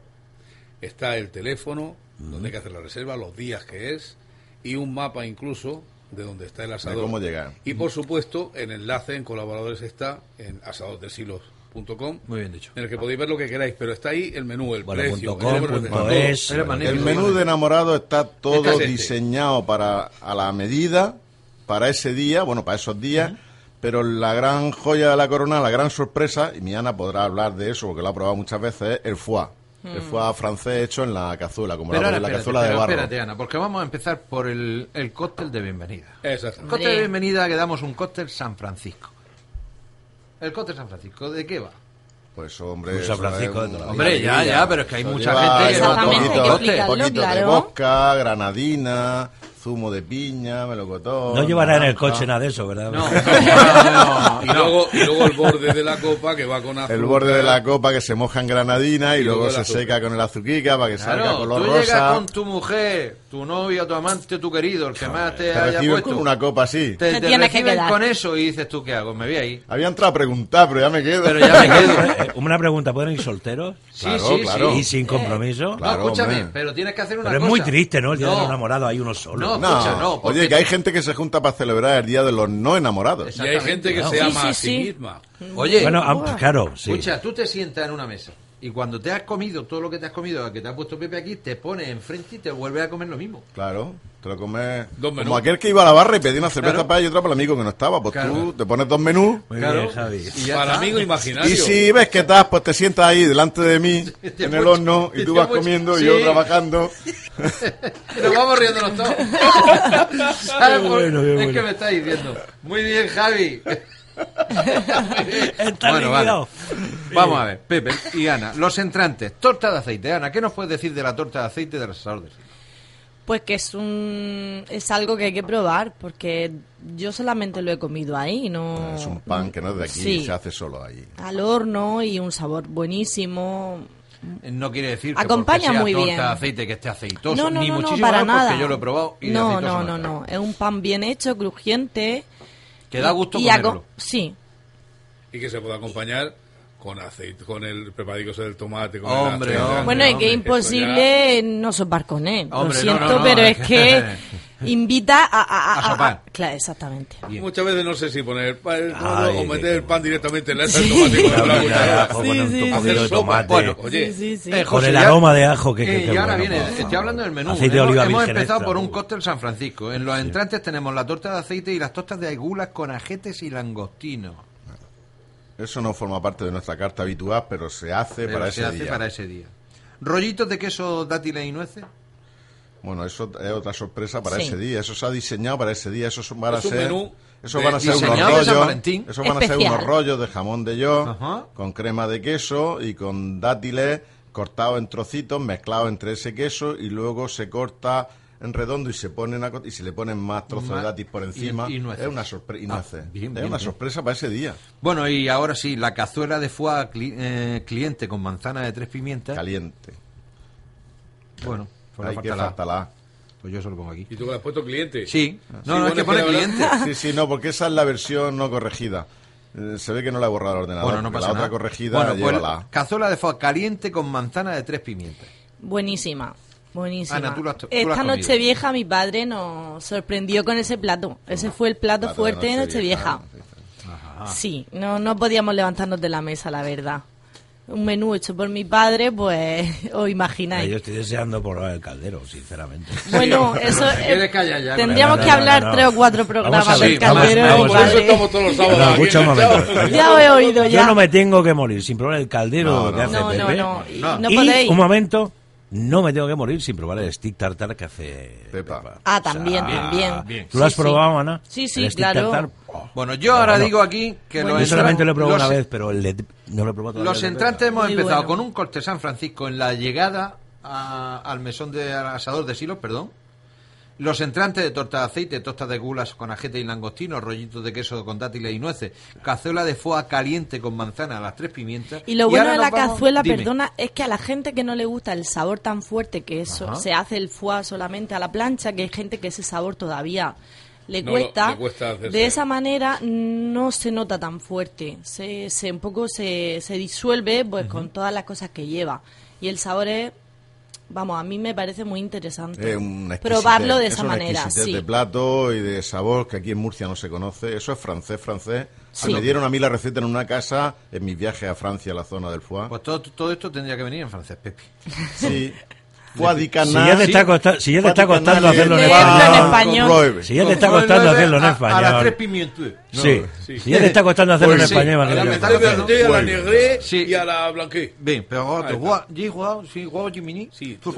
Speaker 2: está el teléfono, donde hay que hacer la reserva, los días que es, y un mapa incluso de donde está el asador.
Speaker 15: cómo llegar.
Speaker 2: Y por supuesto, el enlace en colaboradores está en asadordelsiglos.com,
Speaker 14: Muy bien dicho.
Speaker 2: en el que podéis ver lo que queráis, pero está ahí el menú, el
Speaker 14: Bueno,
Speaker 2: precio,
Speaker 14: com,
Speaker 2: el de
Speaker 14: punto es.
Speaker 15: Menú de enamorado está todo
Speaker 2: Este es este.
Speaker 15: diseñado para a la medida, para ese día, bueno, para esos días. Pero la gran joya de la corona, la gran sorpresa, y mi Ana podrá hablar de eso porque lo ha probado muchas veces, es el foie. El foie francés hecho en la cazuela, como
Speaker 4: Pero
Speaker 15: la,
Speaker 4: ahora,
Speaker 15: la
Speaker 4: espérate,
Speaker 15: cazuela de barro.
Speaker 4: espérate, Ana, porque vamos a empezar por el, el cóctel de bienvenida.
Speaker 2: Exacto.
Speaker 4: El cóctel de bienvenida que damos un cóctel San Francisco. El cóctel San Francisco, ¿de qué va?
Speaker 15: Pues hombre,
Speaker 14: Un San Francisco de toda la
Speaker 4: Hombre, ya, ya, pero es que hay
Speaker 15: Eso
Speaker 4: mucha
Speaker 15: lleva
Speaker 4: gente que no toma
Speaker 16: que explicarlo,
Speaker 15: poquito de vodka, granadina, zumo de piña, melocotón.
Speaker 14: No llevará en el coche nada de eso, ¿verdad?
Speaker 4: No, no, no,
Speaker 2: Y luego, y luego el borde de la copa que va con azúcar.
Speaker 15: El borde de la copa que se moja en granadina y,
Speaker 2: Y
Speaker 15: luego se
Speaker 2: azúcar.
Speaker 15: seca con el azuquica para que salga
Speaker 4: Claro,
Speaker 15: color
Speaker 4: tú
Speaker 15: rosa.
Speaker 4: llegas con tu mujer, tu novio, tu amante, tu querido, el que más te,
Speaker 15: Te
Speaker 4: haya puesto.
Speaker 15: con una copa así.
Speaker 4: Te,
Speaker 16: Te
Speaker 4: te
Speaker 16: tienes que
Speaker 4: reciben
Speaker 16: quedar.
Speaker 4: con eso y dices tú, ¿qué hago? Me voy ahí.
Speaker 15: Había entrado a preguntar, pero ya me quedo.
Speaker 4: Pero ya me quedo.
Speaker 14: Eh, Una pregunta, ¿pueden ir solteros?
Speaker 4: Sí,
Speaker 15: Claro,
Speaker 4: sí,
Speaker 15: claro.
Speaker 4: sí.
Speaker 14: Y sin compromiso.
Speaker 15: Claro,
Speaker 4: no, escúchame,
Speaker 15: hombre.
Speaker 4: pero tienes que hacer una
Speaker 14: Pero es muy triste, ¿no? El día de los enamorados hay uno solo.
Speaker 4: No,
Speaker 15: No,
Speaker 4: escucha, no. porque-
Speaker 15: oye, que hay gente que se junta para celebrar el Día de los no enamorados.
Speaker 2: Y hay gente que se
Speaker 16: Sí,
Speaker 2: ama
Speaker 16: sí,
Speaker 2: a sí,
Speaker 16: sí.
Speaker 2: misma.
Speaker 4: Oye,
Speaker 14: Bueno, ah, claro, sí.
Speaker 4: escucha, tú te sientas en una mesa y cuando te has comido todo lo que te has comido, que te ha puesto Pepe aquí, te pones enfrente y te vuelves a comer lo mismo.
Speaker 15: Claro, te lo comes.
Speaker 2: Dos menús.
Speaker 15: Como aquel que iba a la barra y pedía una cerveza
Speaker 4: Claro.
Speaker 15: para él y otra para el amigo que no estaba. Pues
Speaker 4: Claro.
Speaker 15: tú te pones dos menús.
Speaker 14: Muy
Speaker 4: Claro.
Speaker 14: bien, Javi.
Speaker 4: Y ya
Speaker 2: Para
Speaker 4: está.
Speaker 2: amigo imaginario.
Speaker 15: Y si ves que estás, pues te sientas ahí delante de mí, en el horno, y tú vas
Speaker 4: mucho-
Speaker 15: comiendo y yo trabajando.
Speaker 4: Y nos vamos riéndonos todos. ¿Sabes por-
Speaker 14: bueno, qué
Speaker 4: Es
Speaker 14: bueno.
Speaker 4: que me está diciendo. Muy bien, Javi.
Speaker 14: Está
Speaker 4: Bueno, vale. Vamos a ver, Pepe y Ana, los entrantes, torta de aceite. Ana, ¿qué nos puedes decir de la torta de aceite de las asadores?
Speaker 16: Pues que es un es algo que hay que probar porque yo solamente lo he comido ahí, no
Speaker 15: Es un pan que no es de aquí,
Speaker 16: Sí.
Speaker 15: se hace solo ahí.
Speaker 16: al horno y un sabor buenísimo.
Speaker 4: No quiere decir que
Speaker 16: Acompaña
Speaker 4: sea
Speaker 16: muy
Speaker 4: torta
Speaker 16: bien.
Speaker 4: de aceite que esté aceitoso,
Speaker 16: No, no,
Speaker 4: ni
Speaker 16: no, no,
Speaker 4: muchísimo
Speaker 16: para
Speaker 4: menos
Speaker 16: nada.
Speaker 4: porque yo lo he probado y de
Speaker 16: no, no, no, no, es un pan bien hecho, crujiente.
Speaker 4: Que da gusto
Speaker 16: y
Speaker 4: comerlo.
Speaker 16: Sí,
Speaker 2: Y que se puede acompañar con aceite, con el preparadico del tomate. Con
Speaker 4: Hombre,
Speaker 2: el aceite.
Speaker 4: hombre.
Speaker 16: bueno, es que es imposible no sopar con él.
Speaker 4: Hombre,
Speaker 16: lo siento,
Speaker 4: no, no,
Speaker 16: pero
Speaker 4: es que-
Speaker 16: invita a, a,
Speaker 4: A sopar.
Speaker 16: Claro, exactamente.
Speaker 2: Muchas veces no sé si poner el pan
Speaker 14: Ay,
Speaker 2: o
Speaker 14: qué
Speaker 2: meter el pan directamente en la salsa
Speaker 16: Sí.
Speaker 2: del tomate con la
Speaker 14: de
Speaker 2: cuchara.
Speaker 14: ajo
Speaker 16: Sí,
Speaker 14: de tomate.
Speaker 2: Bueno, oye.
Speaker 4: Eh,
Speaker 14: con el aroma de ajo que,
Speaker 4: Eh,
Speaker 14: que-
Speaker 4: y
Speaker 14: que
Speaker 4: ahora
Speaker 14: bueno,
Speaker 4: viene, estoy hablando del menú.
Speaker 14: Aceite de
Speaker 4: hemos
Speaker 14: oliva
Speaker 4: hemos empezado
Speaker 14: extra,
Speaker 4: por un cóctel San Francisco. En los entrantes tenemos la torta de aceite y las tostas de aigulas con ajetes y langostino.
Speaker 15: Eso no forma parte de nuestra carta habitual, pero se hace
Speaker 4: Pero
Speaker 15: para
Speaker 4: se
Speaker 15: ese
Speaker 4: hace
Speaker 15: día.
Speaker 4: para ese día. Rollitos de queso, dátiles y nueces.
Speaker 15: Bueno, eso es otra sorpresa para
Speaker 16: Sí.
Speaker 15: ese día. Eso se ha diseñado para ese día. Eso van a
Speaker 2: Es un
Speaker 15: ser,
Speaker 2: menú
Speaker 15: eso van a ser unos rollos. Eso van a ser unos rollos de jamón de york
Speaker 4: Ajá.
Speaker 15: con crema de queso y con dátiles cortados en trocitos, mezclados entre ese queso y luego se corta en redondo y se ponen a y se le ponen más trozos
Speaker 4: Más-
Speaker 15: de dátil por encima.
Speaker 4: y- y nueces.
Speaker 15: es una sorpresa. Y
Speaker 4: Ah,
Speaker 15: es
Speaker 4: bien,
Speaker 15: una
Speaker 4: bien.
Speaker 15: sorpresa para ese día.
Speaker 4: Bueno, y ahora sí, la cazuela de foie cli- eh, cliente con manzana de tres pimientas.
Speaker 15: Caliente.
Speaker 4: Bueno, pues
Speaker 15: Hay que
Speaker 4: falta la-. Pues yo se lo pongo aquí.
Speaker 2: ¿Y tú le has puesto cliente?
Speaker 4: Sí. No, no, es que pone cliente.
Speaker 15: Sí, sí, no, porque esa es la versión no corregida. Eh, se ve que no la he borrado el ordenador.
Speaker 4: Bueno, no pasa
Speaker 15: la
Speaker 4: nada.
Speaker 15: otra corregida
Speaker 4: Bueno,
Speaker 15: lleva
Speaker 4: pues
Speaker 15: la.
Speaker 4: cazuela de foie caliente con manzana de tres pimientas.
Speaker 16: Buenísima. Buenísima.
Speaker 4: Ana, tú lo has- tú lo has
Speaker 16: Esta noche vieja mi padre nos sorprendió con ese plato. Ese fue el plato, fuerte de
Speaker 15: Nochevieja.
Speaker 16: Nochevieja. Sí, no, no podíamos levantarnos de la mesa, la verdad. Un menú hecho por mi padre, pues os imagináis.
Speaker 14: Yo estoy deseando probar el caldero, sinceramente.
Speaker 16: Bueno, eso eh, tendríamos
Speaker 14: No,
Speaker 16: que
Speaker 14: no,
Speaker 16: hablar
Speaker 14: no.
Speaker 16: tres o cuatro programas del caldero de
Speaker 14: vamos
Speaker 16: mi
Speaker 14: a ver.
Speaker 2: Por eso
Speaker 16: padre.
Speaker 2: estamos todos los sábados
Speaker 14: No,
Speaker 2: aquí
Speaker 14: escucha un
Speaker 2: enganchados.
Speaker 14: momento.
Speaker 16: Ya os he oído
Speaker 14: Yo
Speaker 16: ya.
Speaker 14: no me tengo que morir sin probar el caldero
Speaker 15: No,
Speaker 14: que
Speaker 15: no,
Speaker 14: hace
Speaker 16: no, no,
Speaker 14: Pepe.
Speaker 16: no, y
Speaker 4: No.
Speaker 16: no
Speaker 14: y,
Speaker 16: podéis.
Speaker 14: un momento, no me tengo que morir sin probar el stick tartar que hace
Speaker 15: Pepa.
Speaker 16: Ah, también,
Speaker 14: O sea,
Speaker 16: también.
Speaker 4: bien.
Speaker 14: ¿Tú lo has
Speaker 16: Sí, sí.
Speaker 14: probado, Ana?
Speaker 16: Sí, sí,
Speaker 14: El stick
Speaker 16: claro.
Speaker 14: tartar, oh.
Speaker 4: Bueno, yo ahora
Speaker 14: Bueno,
Speaker 4: digo aquí que
Speaker 16: Bueno,
Speaker 14: Yo solamente lo he probado una vez, pero el de- no lo he probado todavía.
Speaker 4: Los entrantes hemos
Speaker 16: Muy
Speaker 4: empezado
Speaker 16: bueno.
Speaker 4: con un corte San Francisco en la llegada a- al mesón de al asador de silos, perdón. Los entrantes de torta de aceite, tostas de gulas con ajete y langostino, rollitos de queso con dátiles y nueces, cazuela de foie caliente con manzana las tres pimientas.
Speaker 16: Y lo bueno de la
Speaker 4: vamos-
Speaker 16: cazuela,
Speaker 4: Dime.
Speaker 16: perdona, es que a la gente que no le gusta el sabor tan fuerte que eso
Speaker 4: Ajá.
Speaker 16: se hace el foie solamente a la plancha, que hay gente que ese sabor todavía le
Speaker 2: No lo-
Speaker 16: cuesta,
Speaker 2: le cuesta hacerse.
Speaker 16: de esa manera no se nota tan fuerte, se, se un poco se, se disuelve pues con todas las cosas que lleva y el sabor es, vamos, a mí me parece muy interesante
Speaker 15: Es una
Speaker 16: probarlo de
Speaker 15: es
Speaker 16: esa
Speaker 15: una
Speaker 16: manera, sí.
Speaker 15: de plato y de sabor que aquí en Murcia no se conoce. Eso es francés, francés.
Speaker 16: Sí.
Speaker 15: Me dieron a mí la receta en una casa en mis viajes a Francia, a la zona del foie.
Speaker 4: Pues todo, todo esto tendría que venir en francés, Pepi.
Speaker 15: Sí.
Speaker 14: Si ya te está, costa- si ya te está costando hacerlo en español. Si ya te está costando hacerlo en
Speaker 4: A- A las tres
Speaker 14: español.
Speaker 4: pimientos.
Speaker 14: Sí. Si ya te está costando hacerlo en
Speaker 4: Pues sí.
Speaker 14: español,
Speaker 4: Ahora
Speaker 2: A la a la negré
Speaker 4: Sí.
Speaker 2: y a la blanqué.
Speaker 4: Bien, pero ji- gua- sí, jimini.
Speaker 2: Sí.
Speaker 4: Tú-.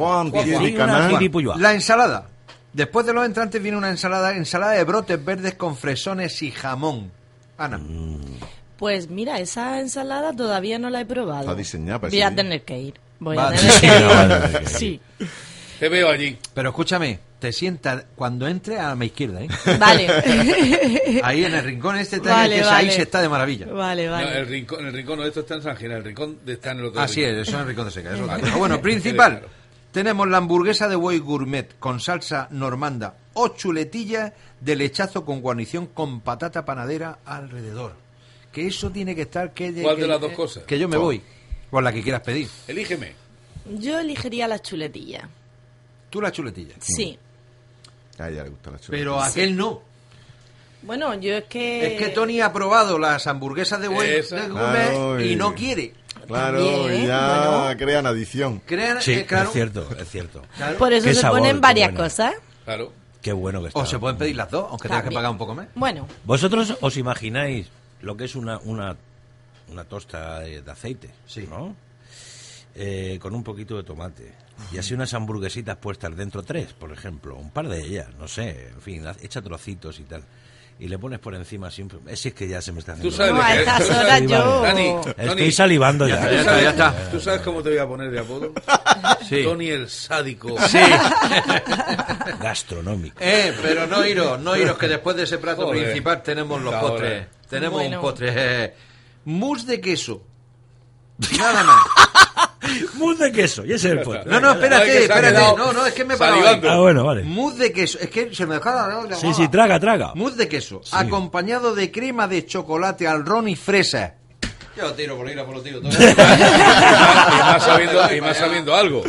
Speaker 4: La ensalada. Después de los entrantes viene una ensalada, ensalada de brotes verdes con fresones y jamón. Ana.
Speaker 16: Pues mira, esa ensalada todavía no la he probado.
Speaker 15: Está diseñada para
Speaker 16: Voy a tener que ir. Voy a tener
Speaker 4: sí,
Speaker 16: que.
Speaker 2: Te veo allí.
Speaker 4: Pero escúchame, te sientas cuando entre a mi izquierda, ¿eh?
Speaker 16: Vale.
Speaker 4: Ahí en el rincón este, te-
Speaker 16: Vale,
Speaker 4: que
Speaker 16: vale.
Speaker 4: ahí se está de maravilla.
Speaker 16: Vale,
Speaker 2: No,
Speaker 16: vale.
Speaker 2: el rincón, el rincón, no, esto está en San Ginés, el rincón de- está en el otro
Speaker 4: Así
Speaker 2: rincón.
Speaker 4: es, eso es el rincón de seca. eso es
Speaker 2: Vale.
Speaker 4: otra cosa. Bueno, principal. Tenemos la hamburguesa de buey gourmet con salsa normanda o chuletillas de lechazo con guarnición con patata panadera alrededor. Que eso tiene que estar... Que,
Speaker 2: ¿Cuál
Speaker 4: que-
Speaker 2: de las dos cosas?
Speaker 4: Que yo me voy. Por la que quieras pedir.
Speaker 2: Elígeme.
Speaker 16: Yo elegiría la chuletilla.
Speaker 4: Tú la chuletilla.
Speaker 16: Sí.
Speaker 15: A ella le gusta la chuleta.
Speaker 4: Pero aquel no.
Speaker 16: Bueno, yo es que...
Speaker 4: Es que Tony ha probado las hamburguesas de buey
Speaker 2: Esa.
Speaker 4: de
Speaker 15: Claro,
Speaker 4: y
Speaker 15: y-
Speaker 4: no quiere.
Speaker 15: Claro,
Speaker 16: También,
Speaker 15: ya
Speaker 16: bueno.
Speaker 15: crean adicción.
Speaker 4: Crean,
Speaker 14: Sí,
Speaker 4: eh, claro,
Speaker 14: es cierto, es cierto.
Speaker 4: claro.
Speaker 16: Por eso se
Speaker 14: sabor,
Speaker 16: ponen varias
Speaker 14: bueno.
Speaker 16: cosas.
Speaker 2: Claro.
Speaker 14: Qué bueno que está.
Speaker 4: O se pueden pedir las dos, aunque tengas que pagar un poco más.
Speaker 16: Bueno,
Speaker 14: ¿Vosotros os imagináis lo que es una, una, una tosta de, de aceite?
Speaker 4: Sí.
Speaker 14: ¿No? Eh, con un poquito de tomate. Y así unas hamburguesitas puestas dentro, tres, por ejemplo. Un par de ellas, no sé. En fin, echa trocitos y tal. Y le pones por encima siempre. Es es que ya se me está haciendo.
Speaker 2: Tú sabes
Speaker 16: No, a estas horas yo-
Speaker 2: Dani,
Speaker 14: Estoy
Speaker 2: Tony,
Speaker 14: salivando ya.
Speaker 2: ¿tú
Speaker 4: ya
Speaker 2: sabes-
Speaker 4: ya está.
Speaker 2: ¿Tú sabes cómo te voy a poner de apodo?
Speaker 4: Sí.
Speaker 2: Tony el sádico.
Speaker 4: Sí.
Speaker 14: Gastronómico.
Speaker 4: Eh, pero no iros, no iros, que después de ese plato
Speaker 2: Joder.
Speaker 4: principal tenemos los postres. Tenemos
Speaker 16: Bueno.
Speaker 4: un postre. Mousse de queso. Nada más.
Speaker 14: Mousse de queso, y ese es el postre.
Speaker 4: No, no, espérate, espérate. No, no, es que me he parado.
Speaker 14: Ah, bueno, vale.
Speaker 4: Mousse de queso. Es que se me dejaba la-
Speaker 14: Sí, sí, traga, traga.
Speaker 4: Mousse de queso, acompañado de crema de chocolate al ron y fresa. Yo tiro por ir a por los tiros. todo.
Speaker 2: y más sabiendo, y más sabiendo algo,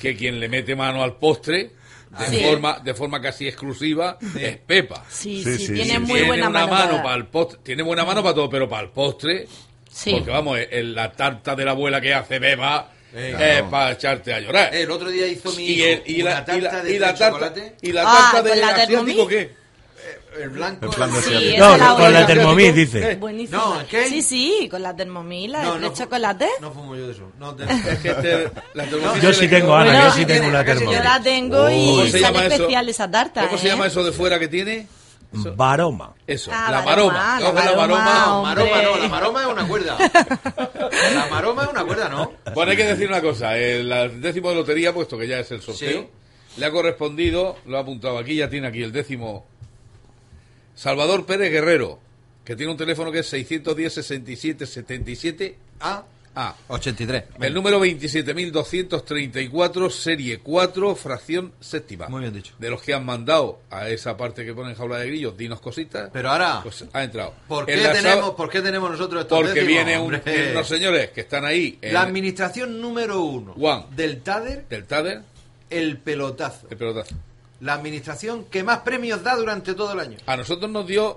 Speaker 2: que quien le mete mano al postre de
Speaker 16: Sí.
Speaker 2: forma de forma casi exclusiva es Pepa.
Speaker 16: sí,
Speaker 15: Sí,
Speaker 16: sí,
Speaker 15: sí,
Speaker 16: tiene
Speaker 15: sí.
Speaker 16: muy
Speaker 2: tiene
Speaker 16: buena
Speaker 2: una
Speaker 16: mano.
Speaker 2: mano
Speaker 16: para-
Speaker 2: para el postre, tiene buena mano para todo, pero para el postre,
Speaker 16: Sí.
Speaker 2: porque vamos, en la tarta de la abuela que hace Beba
Speaker 4: Eh,
Speaker 2: es para echarte a llorar.
Speaker 4: El otro día hizo mi
Speaker 2: y, el- y
Speaker 4: una
Speaker 2: la, y
Speaker 4: tarta
Speaker 2: la,
Speaker 4: de
Speaker 2: y la tarta
Speaker 4: chocolate.
Speaker 2: y la
Speaker 16: Ah,
Speaker 2: tarta de
Speaker 16: ¿con la
Speaker 2: asiático
Speaker 16: Thermomix?
Speaker 2: qué?
Speaker 4: El blanco.
Speaker 15: En plan de
Speaker 4: el-.
Speaker 16: Sí,
Speaker 14: No,
Speaker 16: la
Speaker 14: con la. Thermomix, dice.
Speaker 16: Buenísima.
Speaker 4: No, ¿qué?
Speaker 16: Sí, sí, con la termomila,
Speaker 4: No,
Speaker 16: de
Speaker 4: no,
Speaker 16: chocolate.
Speaker 4: No fumo yo de eso. No, te-
Speaker 2: Es que este, la Thermomix
Speaker 14: Yo sí tengo, Ana,
Speaker 16: Bueno,
Speaker 14: yo sí tengo una
Speaker 4: ¿qué se
Speaker 14: Thermomix.
Speaker 16: Yo la tengo
Speaker 2: ¿Cómo
Speaker 16: y sale
Speaker 2: eso?
Speaker 16: especial esa tarta.
Speaker 2: ¿Cómo se
Speaker 16: ¿eh?
Speaker 2: llama eso de fuera que tiene?
Speaker 14: Baroma.
Speaker 2: Eso,
Speaker 16: Ah,
Speaker 2: la
Speaker 16: baroma,
Speaker 2: maroma.
Speaker 16: la
Speaker 2: Coge la
Speaker 16: baroma.
Speaker 2: maroma.
Speaker 4: No, maroma no,
Speaker 16: hombre.
Speaker 4: la maroma es una cuerda. La maroma es una cuerda, ¿no?
Speaker 2: Bueno, hay que decir una cosa. El décimo de lotería, puesto que ya es el sorteo,
Speaker 4: Sí.
Speaker 2: le ha correspondido, lo ha apuntado aquí, ya tiene aquí el décimo, Salvador Pérez Guerrero, que tiene un teléfono que es 610 67 77
Speaker 4: Ah,
Speaker 2: A.
Speaker 4: 83.
Speaker 2: El número 27.234, serie 4, fracción séptima.
Speaker 4: Muy bien dicho.
Speaker 2: De los que han mandado a esa parte que ponen jaula de grillos, dinos cositas.
Speaker 4: Pero ahora,
Speaker 2: Pues ha entrado.
Speaker 4: ¿por
Speaker 2: En
Speaker 4: qué, tenemos, ¿por qué tenemos nosotros estos
Speaker 2: Porque
Speaker 4: décimos,
Speaker 2: viene un- vienen unos señores que están ahí. en-
Speaker 4: La administración número uno
Speaker 2: Juan.
Speaker 4: del TADER,
Speaker 2: del TADER,
Speaker 4: el pelotazo.
Speaker 2: el pelotazo.
Speaker 4: La administración que más premios da durante todo el año.
Speaker 2: A nosotros nos dio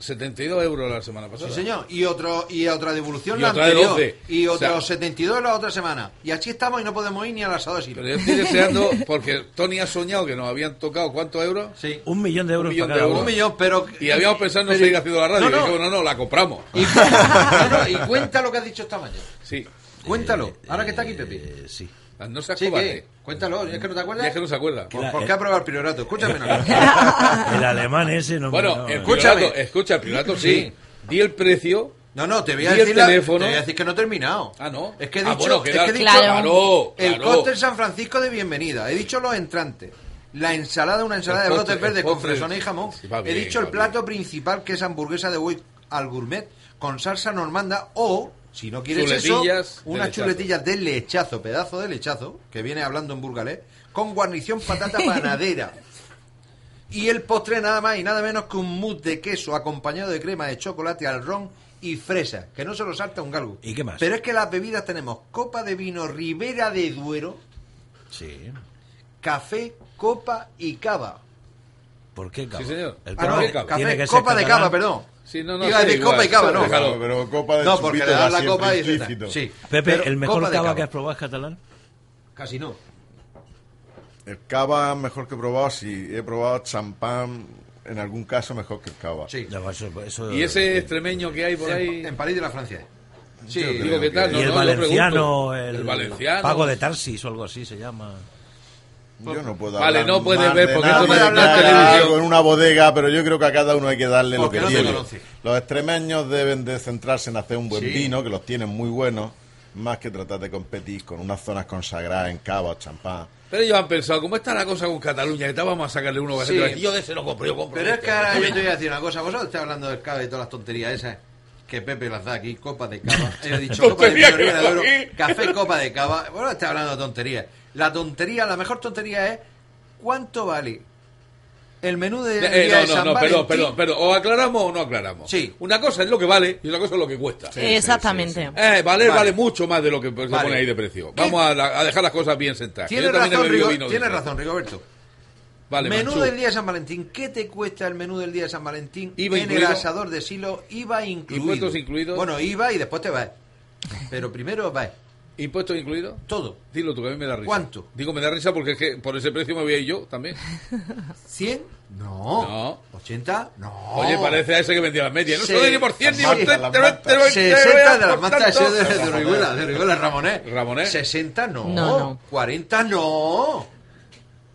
Speaker 2: 72 euros la semana pasada.
Speaker 4: Sí, señor. Y otro y otra devolución
Speaker 2: Y
Speaker 4: la
Speaker 2: otra de
Speaker 4: anterior.
Speaker 2: 12.
Speaker 4: Y
Speaker 2: O sea-
Speaker 4: otros 72 la otra semana. Y así estamos y no podemos ir ni al asado de Silo.
Speaker 2: Pero yo estoy deseando, porque Tony ha soñado que nos habían tocado ¿cuántos euros?
Speaker 4: Sí.
Speaker 14: Un millón de euros
Speaker 2: Un millón
Speaker 14: para cada
Speaker 2: de
Speaker 14: uno.
Speaker 4: Un millón, pero...
Speaker 2: Y habíamos pensado en seguir haciendo la radio.
Speaker 4: No,
Speaker 2: y
Speaker 4: no.
Speaker 2: dijimos, no, no, la compramos.
Speaker 4: Y, no, no, y cuenta lo que has dicho esta mañana.
Speaker 2: Sí.
Speaker 4: Cuéntalo. Ahora que está aquí Pepe.
Speaker 14: Eh, sí.
Speaker 2: No seas
Speaker 4: Sí,
Speaker 2: cobarde.
Speaker 4: ¿qué? Cuéntalo. ¿Es que no te acuerdas?
Speaker 2: Ya es que no se acuerda.
Speaker 4: ¿Por,
Speaker 14: la-
Speaker 4: por
Speaker 14: eh.
Speaker 4: qué ha aprobado el priorato? Escúchame.
Speaker 14: El alemán ese no
Speaker 2: Bueno,
Speaker 14: no,
Speaker 2: el
Speaker 4: Escúchame.
Speaker 2: priorato, escucha, el priorato sí. Di el precio
Speaker 4: No, no, te voy a decir, la-
Speaker 2: teléfono.
Speaker 4: te voy a decir que no he terminado.
Speaker 2: Ah, no.
Speaker 4: Es que he
Speaker 2: Ah,
Speaker 4: dicho,
Speaker 2: bueno, que
Speaker 4: es que he dicho
Speaker 2: Claro,
Speaker 4: el
Speaker 2: claro.
Speaker 4: cóctel San Francisco de bienvenida. He dicho los entrantes. La ensalada, una ensalada
Speaker 2: El
Speaker 4: de brotes verdes con fresón y jamón.
Speaker 2: Sí,
Speaker 4: He dicho el plato principal que es hamburguesa de buey al gourmet con salsa normanda o, si no quieres
Speaker 2: Chuletillas
Speaker 4: eso, unas chuletillas de lechazo, pedazo de lechazo, que viene hablando en burgalés, con guarnición patata panadera. Y el postre nada más y nada menos que un mousse de queso acompañado de crema de chocolate al ron y fresa, que no se lo salta un galgo.
Speaker 14: ¿Y qué más?
Speaker 4: Pero es que las bebidas tenemos copa de vino Ribera de Duero,
Speaker 14: Sí.
Speaker 4: café, copa y cava.
Speaker 14: ¿Por qué cava?
Speaker 2: Sí, señor.
Speaker 14: El
Speaker 4: Ah,
Speaker 14: cava
Speaker 4: no,
Speaker 14: tiene
Speaker 4: café,
Speaker 14: que ser
Speaker 4: copa de cava, perdón.
Speaker 2: Sí, no, no,
Speaker 4: Iba a
Speaker 2: sí,
Speaker 4: decir
Speaker 2: igual,
Speaker 4: copa y cava, ¿no?
Speaker 2: déjalo.
Speaker 15: pero copa de
Speaker 4: No, porque le das la copa y
Speaker 15: implícito.
Speaker 4: Sí.
Speaker 14: Pepe,
Speaker 4: Pero
Speaker 14: ¿el mejor
Speaker 4: de
Speaker 14: cava,
Speaker 4: cava.
Speaker 14: que has probado es catalán?
Speaker 4: Casi no.
Speaker 15: El cava mejor que he probado, sí. He probado champán, en algún caso mejor que el cava.
Speaker 4: Sí.
Speaker 14: Ya, eso- eso-
Speaker 2: Y ese extremeño que hay por
Speaker 4: En-
Speaker 2: ahí.
Speaker 4: En, París de la Francia. Sí,
Speaker 2: Digo,
Speaker 15: creo
Speaker 2: ¿qué tal?
Speaker 15: que-
Speaker 2: No,
Speaker 14: y el valenciano, el,
Speaker 2: El valenciano.
Speaker 14: Pago de Tarsis o algo así se llama.
Speaker 15: Yo no puedo
Speaker 2: Vale,
Speaker 15: hablar
Speaker 2: no puede
Speaker 15: más
Speaker 2: ver porque
Speaker 4: esto no es
Speaker 2: televisión.
Speaker 15: en una bodega, pero yo creo que a cada uno hay que darle
Speaker 4: Porque
Speaker 15: lo
Speaker 4: no
Speaker 15: que
Speaker 4: te
Speaker 15: tiene. Los extremeños deben de centrarse en hacer un buen
Speaker 4: Sí.
Speaker 15: vino, que los tienen muy buenos, más que tratar de competir con unas zonas consagradas en cava o champán.
Speaker 2: Pero ellos han pensado, ¿cómo está la cosa con Cataluña? Que vamos a sacarle uno
Speaker 4: Sí.
Speaker 2: a yo de ese lo compro, yo compro.
Speaker 4: Pero es
Speaker 2: este".
Speaker 4: que ahora yo te voy a decir una cosa. Vosotros estáis hablando del cava y todas las tonterías esas que Pepe las da aquí, copa de cava. He dicho copa de de
Speaker 2: aquí.
Speaker 4: café, copa de cava. Bueno, está hablando de tonterías. La tontería, la mejor tontería es ¿cuánto vale el menú de,
Speaker 2: Eh,
Speaker 4: día de
Speaker 2: no, no,
Speaker 4: San
Speaker 2: no, perdón, perdón, perdón. O aclaramos o no aclaramos.
Speaker 4: Sí.
Speaker 2: Una cosa es lo que vale y otra cosa es lo que cuesta.
Speaker 16: Exactamente.
Speaker 2: Eh, valer
Speaker 4: Vale.
Speaker 2: vale mucho más de lo que se
Speaker 4: Vale.
Speaker 2: pone ahí de precio.
Speaker 4: ¿Qué?
Speaker 2: Vamos a, la- a dejar las cosas bien sentadas.
Speaker 4: Tienes razón, Rigo-
Speaker 2: vino
Speaker 4: tienes razón, Rigoberto.
Speaker 2: Vale,
Speaker 4: menú
Speaker 2: Manchú.
Speaker 4: del día de San Valentín. ¿Qué te cuesta el menú del día de San Valentín
Speaker 2: IVA
Speaker 4: en
Speaker 2: incluido.
Speaker 4: el asador de Silo? IVA incluido.
Speaker 2: ¿Impuestos incluidos?
Speaker 4: Bueno, IVA y después te vas. Pero primero vas.
Speaker 2: ¿Impuestos incluidos?
Speaker 4: Todo.
Speaker 2: Dilo tú, que a mí me da risa.
Speaker 4: ¿Cuánto?
Speaker 2: Digo, me da risa porque es que por ese precio me voy a ir yo también.
Speaker 4: ¿100? No.
Speaker 2: No.
Speaker 4: ¿80? No.
Speaker 2: Oye, parece a ese que vendía las medias. No
Speaker 4: Sí.
Speaker 2: se lo doy ni por 100 ni por
Speaker 15: Las
Speaker 2: 30,
Speaker 15: mantas,
Speaker 2: 20,
Speaker 15: las
Speaker 2: 20,
Speaker 4: 60 de las mantas de, de Orihuela, de Orihuela Ramonet.
Speaker 2: Ramonet.
Speaker 4: 60 no.
Speaker 16: No, no.
Speaker 4: 40 no.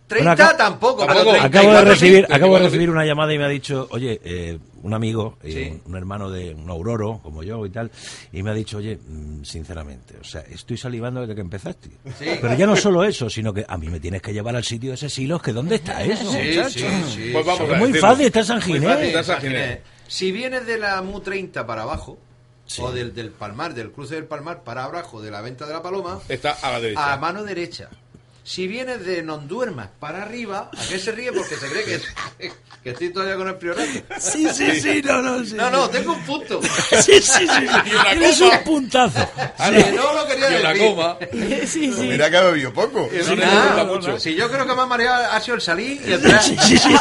Speaker 4: 30
Speaker 14: Bueno, acá-
Speaker 4: tampoco. pero
Speaker 2: Tampoco.
Speaker 4: 34
Speaker 14: Acabo de recibir, acabo de
Speaker 2: 34 sí.
Speaker 14: recibir una llamada y me ha dicho, oye, eh, un amigo, eh,
Speaker 4: Sí.
Speaker 14: un, un hermano de un auroro como yo y tal, y me ha dicho, oye, mm, sinceramente, o sea, estoy salivando desde que empezaste.
Speaker 4: Sí.
Speaker 14: Pero ya no solo eso, sino que a mí me tienes que llevar al sitio de ese silos, que ¿dónde está eso,
Speaker 4: Sí,
Speaker 14: muchacho?
Speaker 4: sí, sí.
Speaker 2: Pues vamos
Speaker 14: Es
Speaker 2: a
Speaker 14: muy fácil, está en San
Speaker 4: Muy
Speaker 14: Ginés.
Speaker 4: fácil,
Speaker 2: Está San
Speaker 4: San
Speaker 2: Ginés.
Speaker 4: Ginés. Si vienes de la MU 30 para abajo,
Speaker 14: Sí.
Speaker 4: o del, del Palmar, del cruce del Palmar para abajo de la venta de la Paloma,
Speaker 2: Está a la derecha.
Speaker 4: a mano derecha. Si vienes de Nonduermas para arriba, ¿a qué se ríe? Porque se cree que, que estoy todavía con el priorato.
Speaker 14: Sí, sí, sí, no, no, sí.
Speaker 4: No, no, tengo un punto.
Speaker 14: Sí, sí, sí. Tienes un puntazo.
Speaker 4: Que no lo quería
Speaker 2: Y la
Speaker 4: decir.
Speaker 2: coma.
Speaker 16: Sí, sí.
Speaker 15: Mira que ha bebido poco.
Speaker 2: Sí,
Speaker 4: no,
Speaker 2: me
Speaker 4: no,
Speaker 2: gusta
Speaker 4: no,
Speaker 2: mucho.
Speaker 4: no. Si yo creo que más mareado ha sido el salir y el.
Speaker 14: Sí, sí, sí.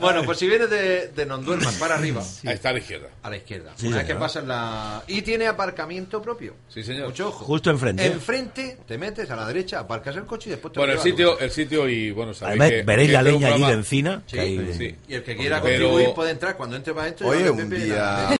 Speaker 4: Bueno, pues si vienes de, de Nonduermas para arriba,
Speaker 2: Ahí está a la izquierda.
Speaker 4: a la izquierda.
Speaker 14: Sí,
Speaker 4: Una vez que
Speaker 14: señor.
Speaker 4: pasas la... Y tiene aparcamiento propio.
Speaker 2: Sí, señor.
Speaker 4: Mucho ojo.
Speaker 14: Justo enfrente.
Speaker 4: Enfrente te metes a la derecha, aparcas el coche y después te
Speaker 2: Bueno, el
Speaker 4: llevas
Speaker 2: sitio, el sitio y bueno, sabéis
Speaker 14: Además,
Speaker 2: que-
Speaker 14: veréis
Speaker 2: que
Speaker 14: la
Speaker 2: este es un
Speaker 14: leña allí de
Speaker 2: programa-
Speaker 14: encina.
Speaker 4: casa.
Speaker 14: que hay-
Speaker 4: Sí,
Speaker 2: sí.
Speaker 4: Y el que quiera
Speaker 2: Pero-
Speaker 4: contribuir puede entrar cuando entre para adentro.
Speaker 15: Oye, un
Speaker 4: Pepe,
Speaker 15: día-
Speaker 4: la-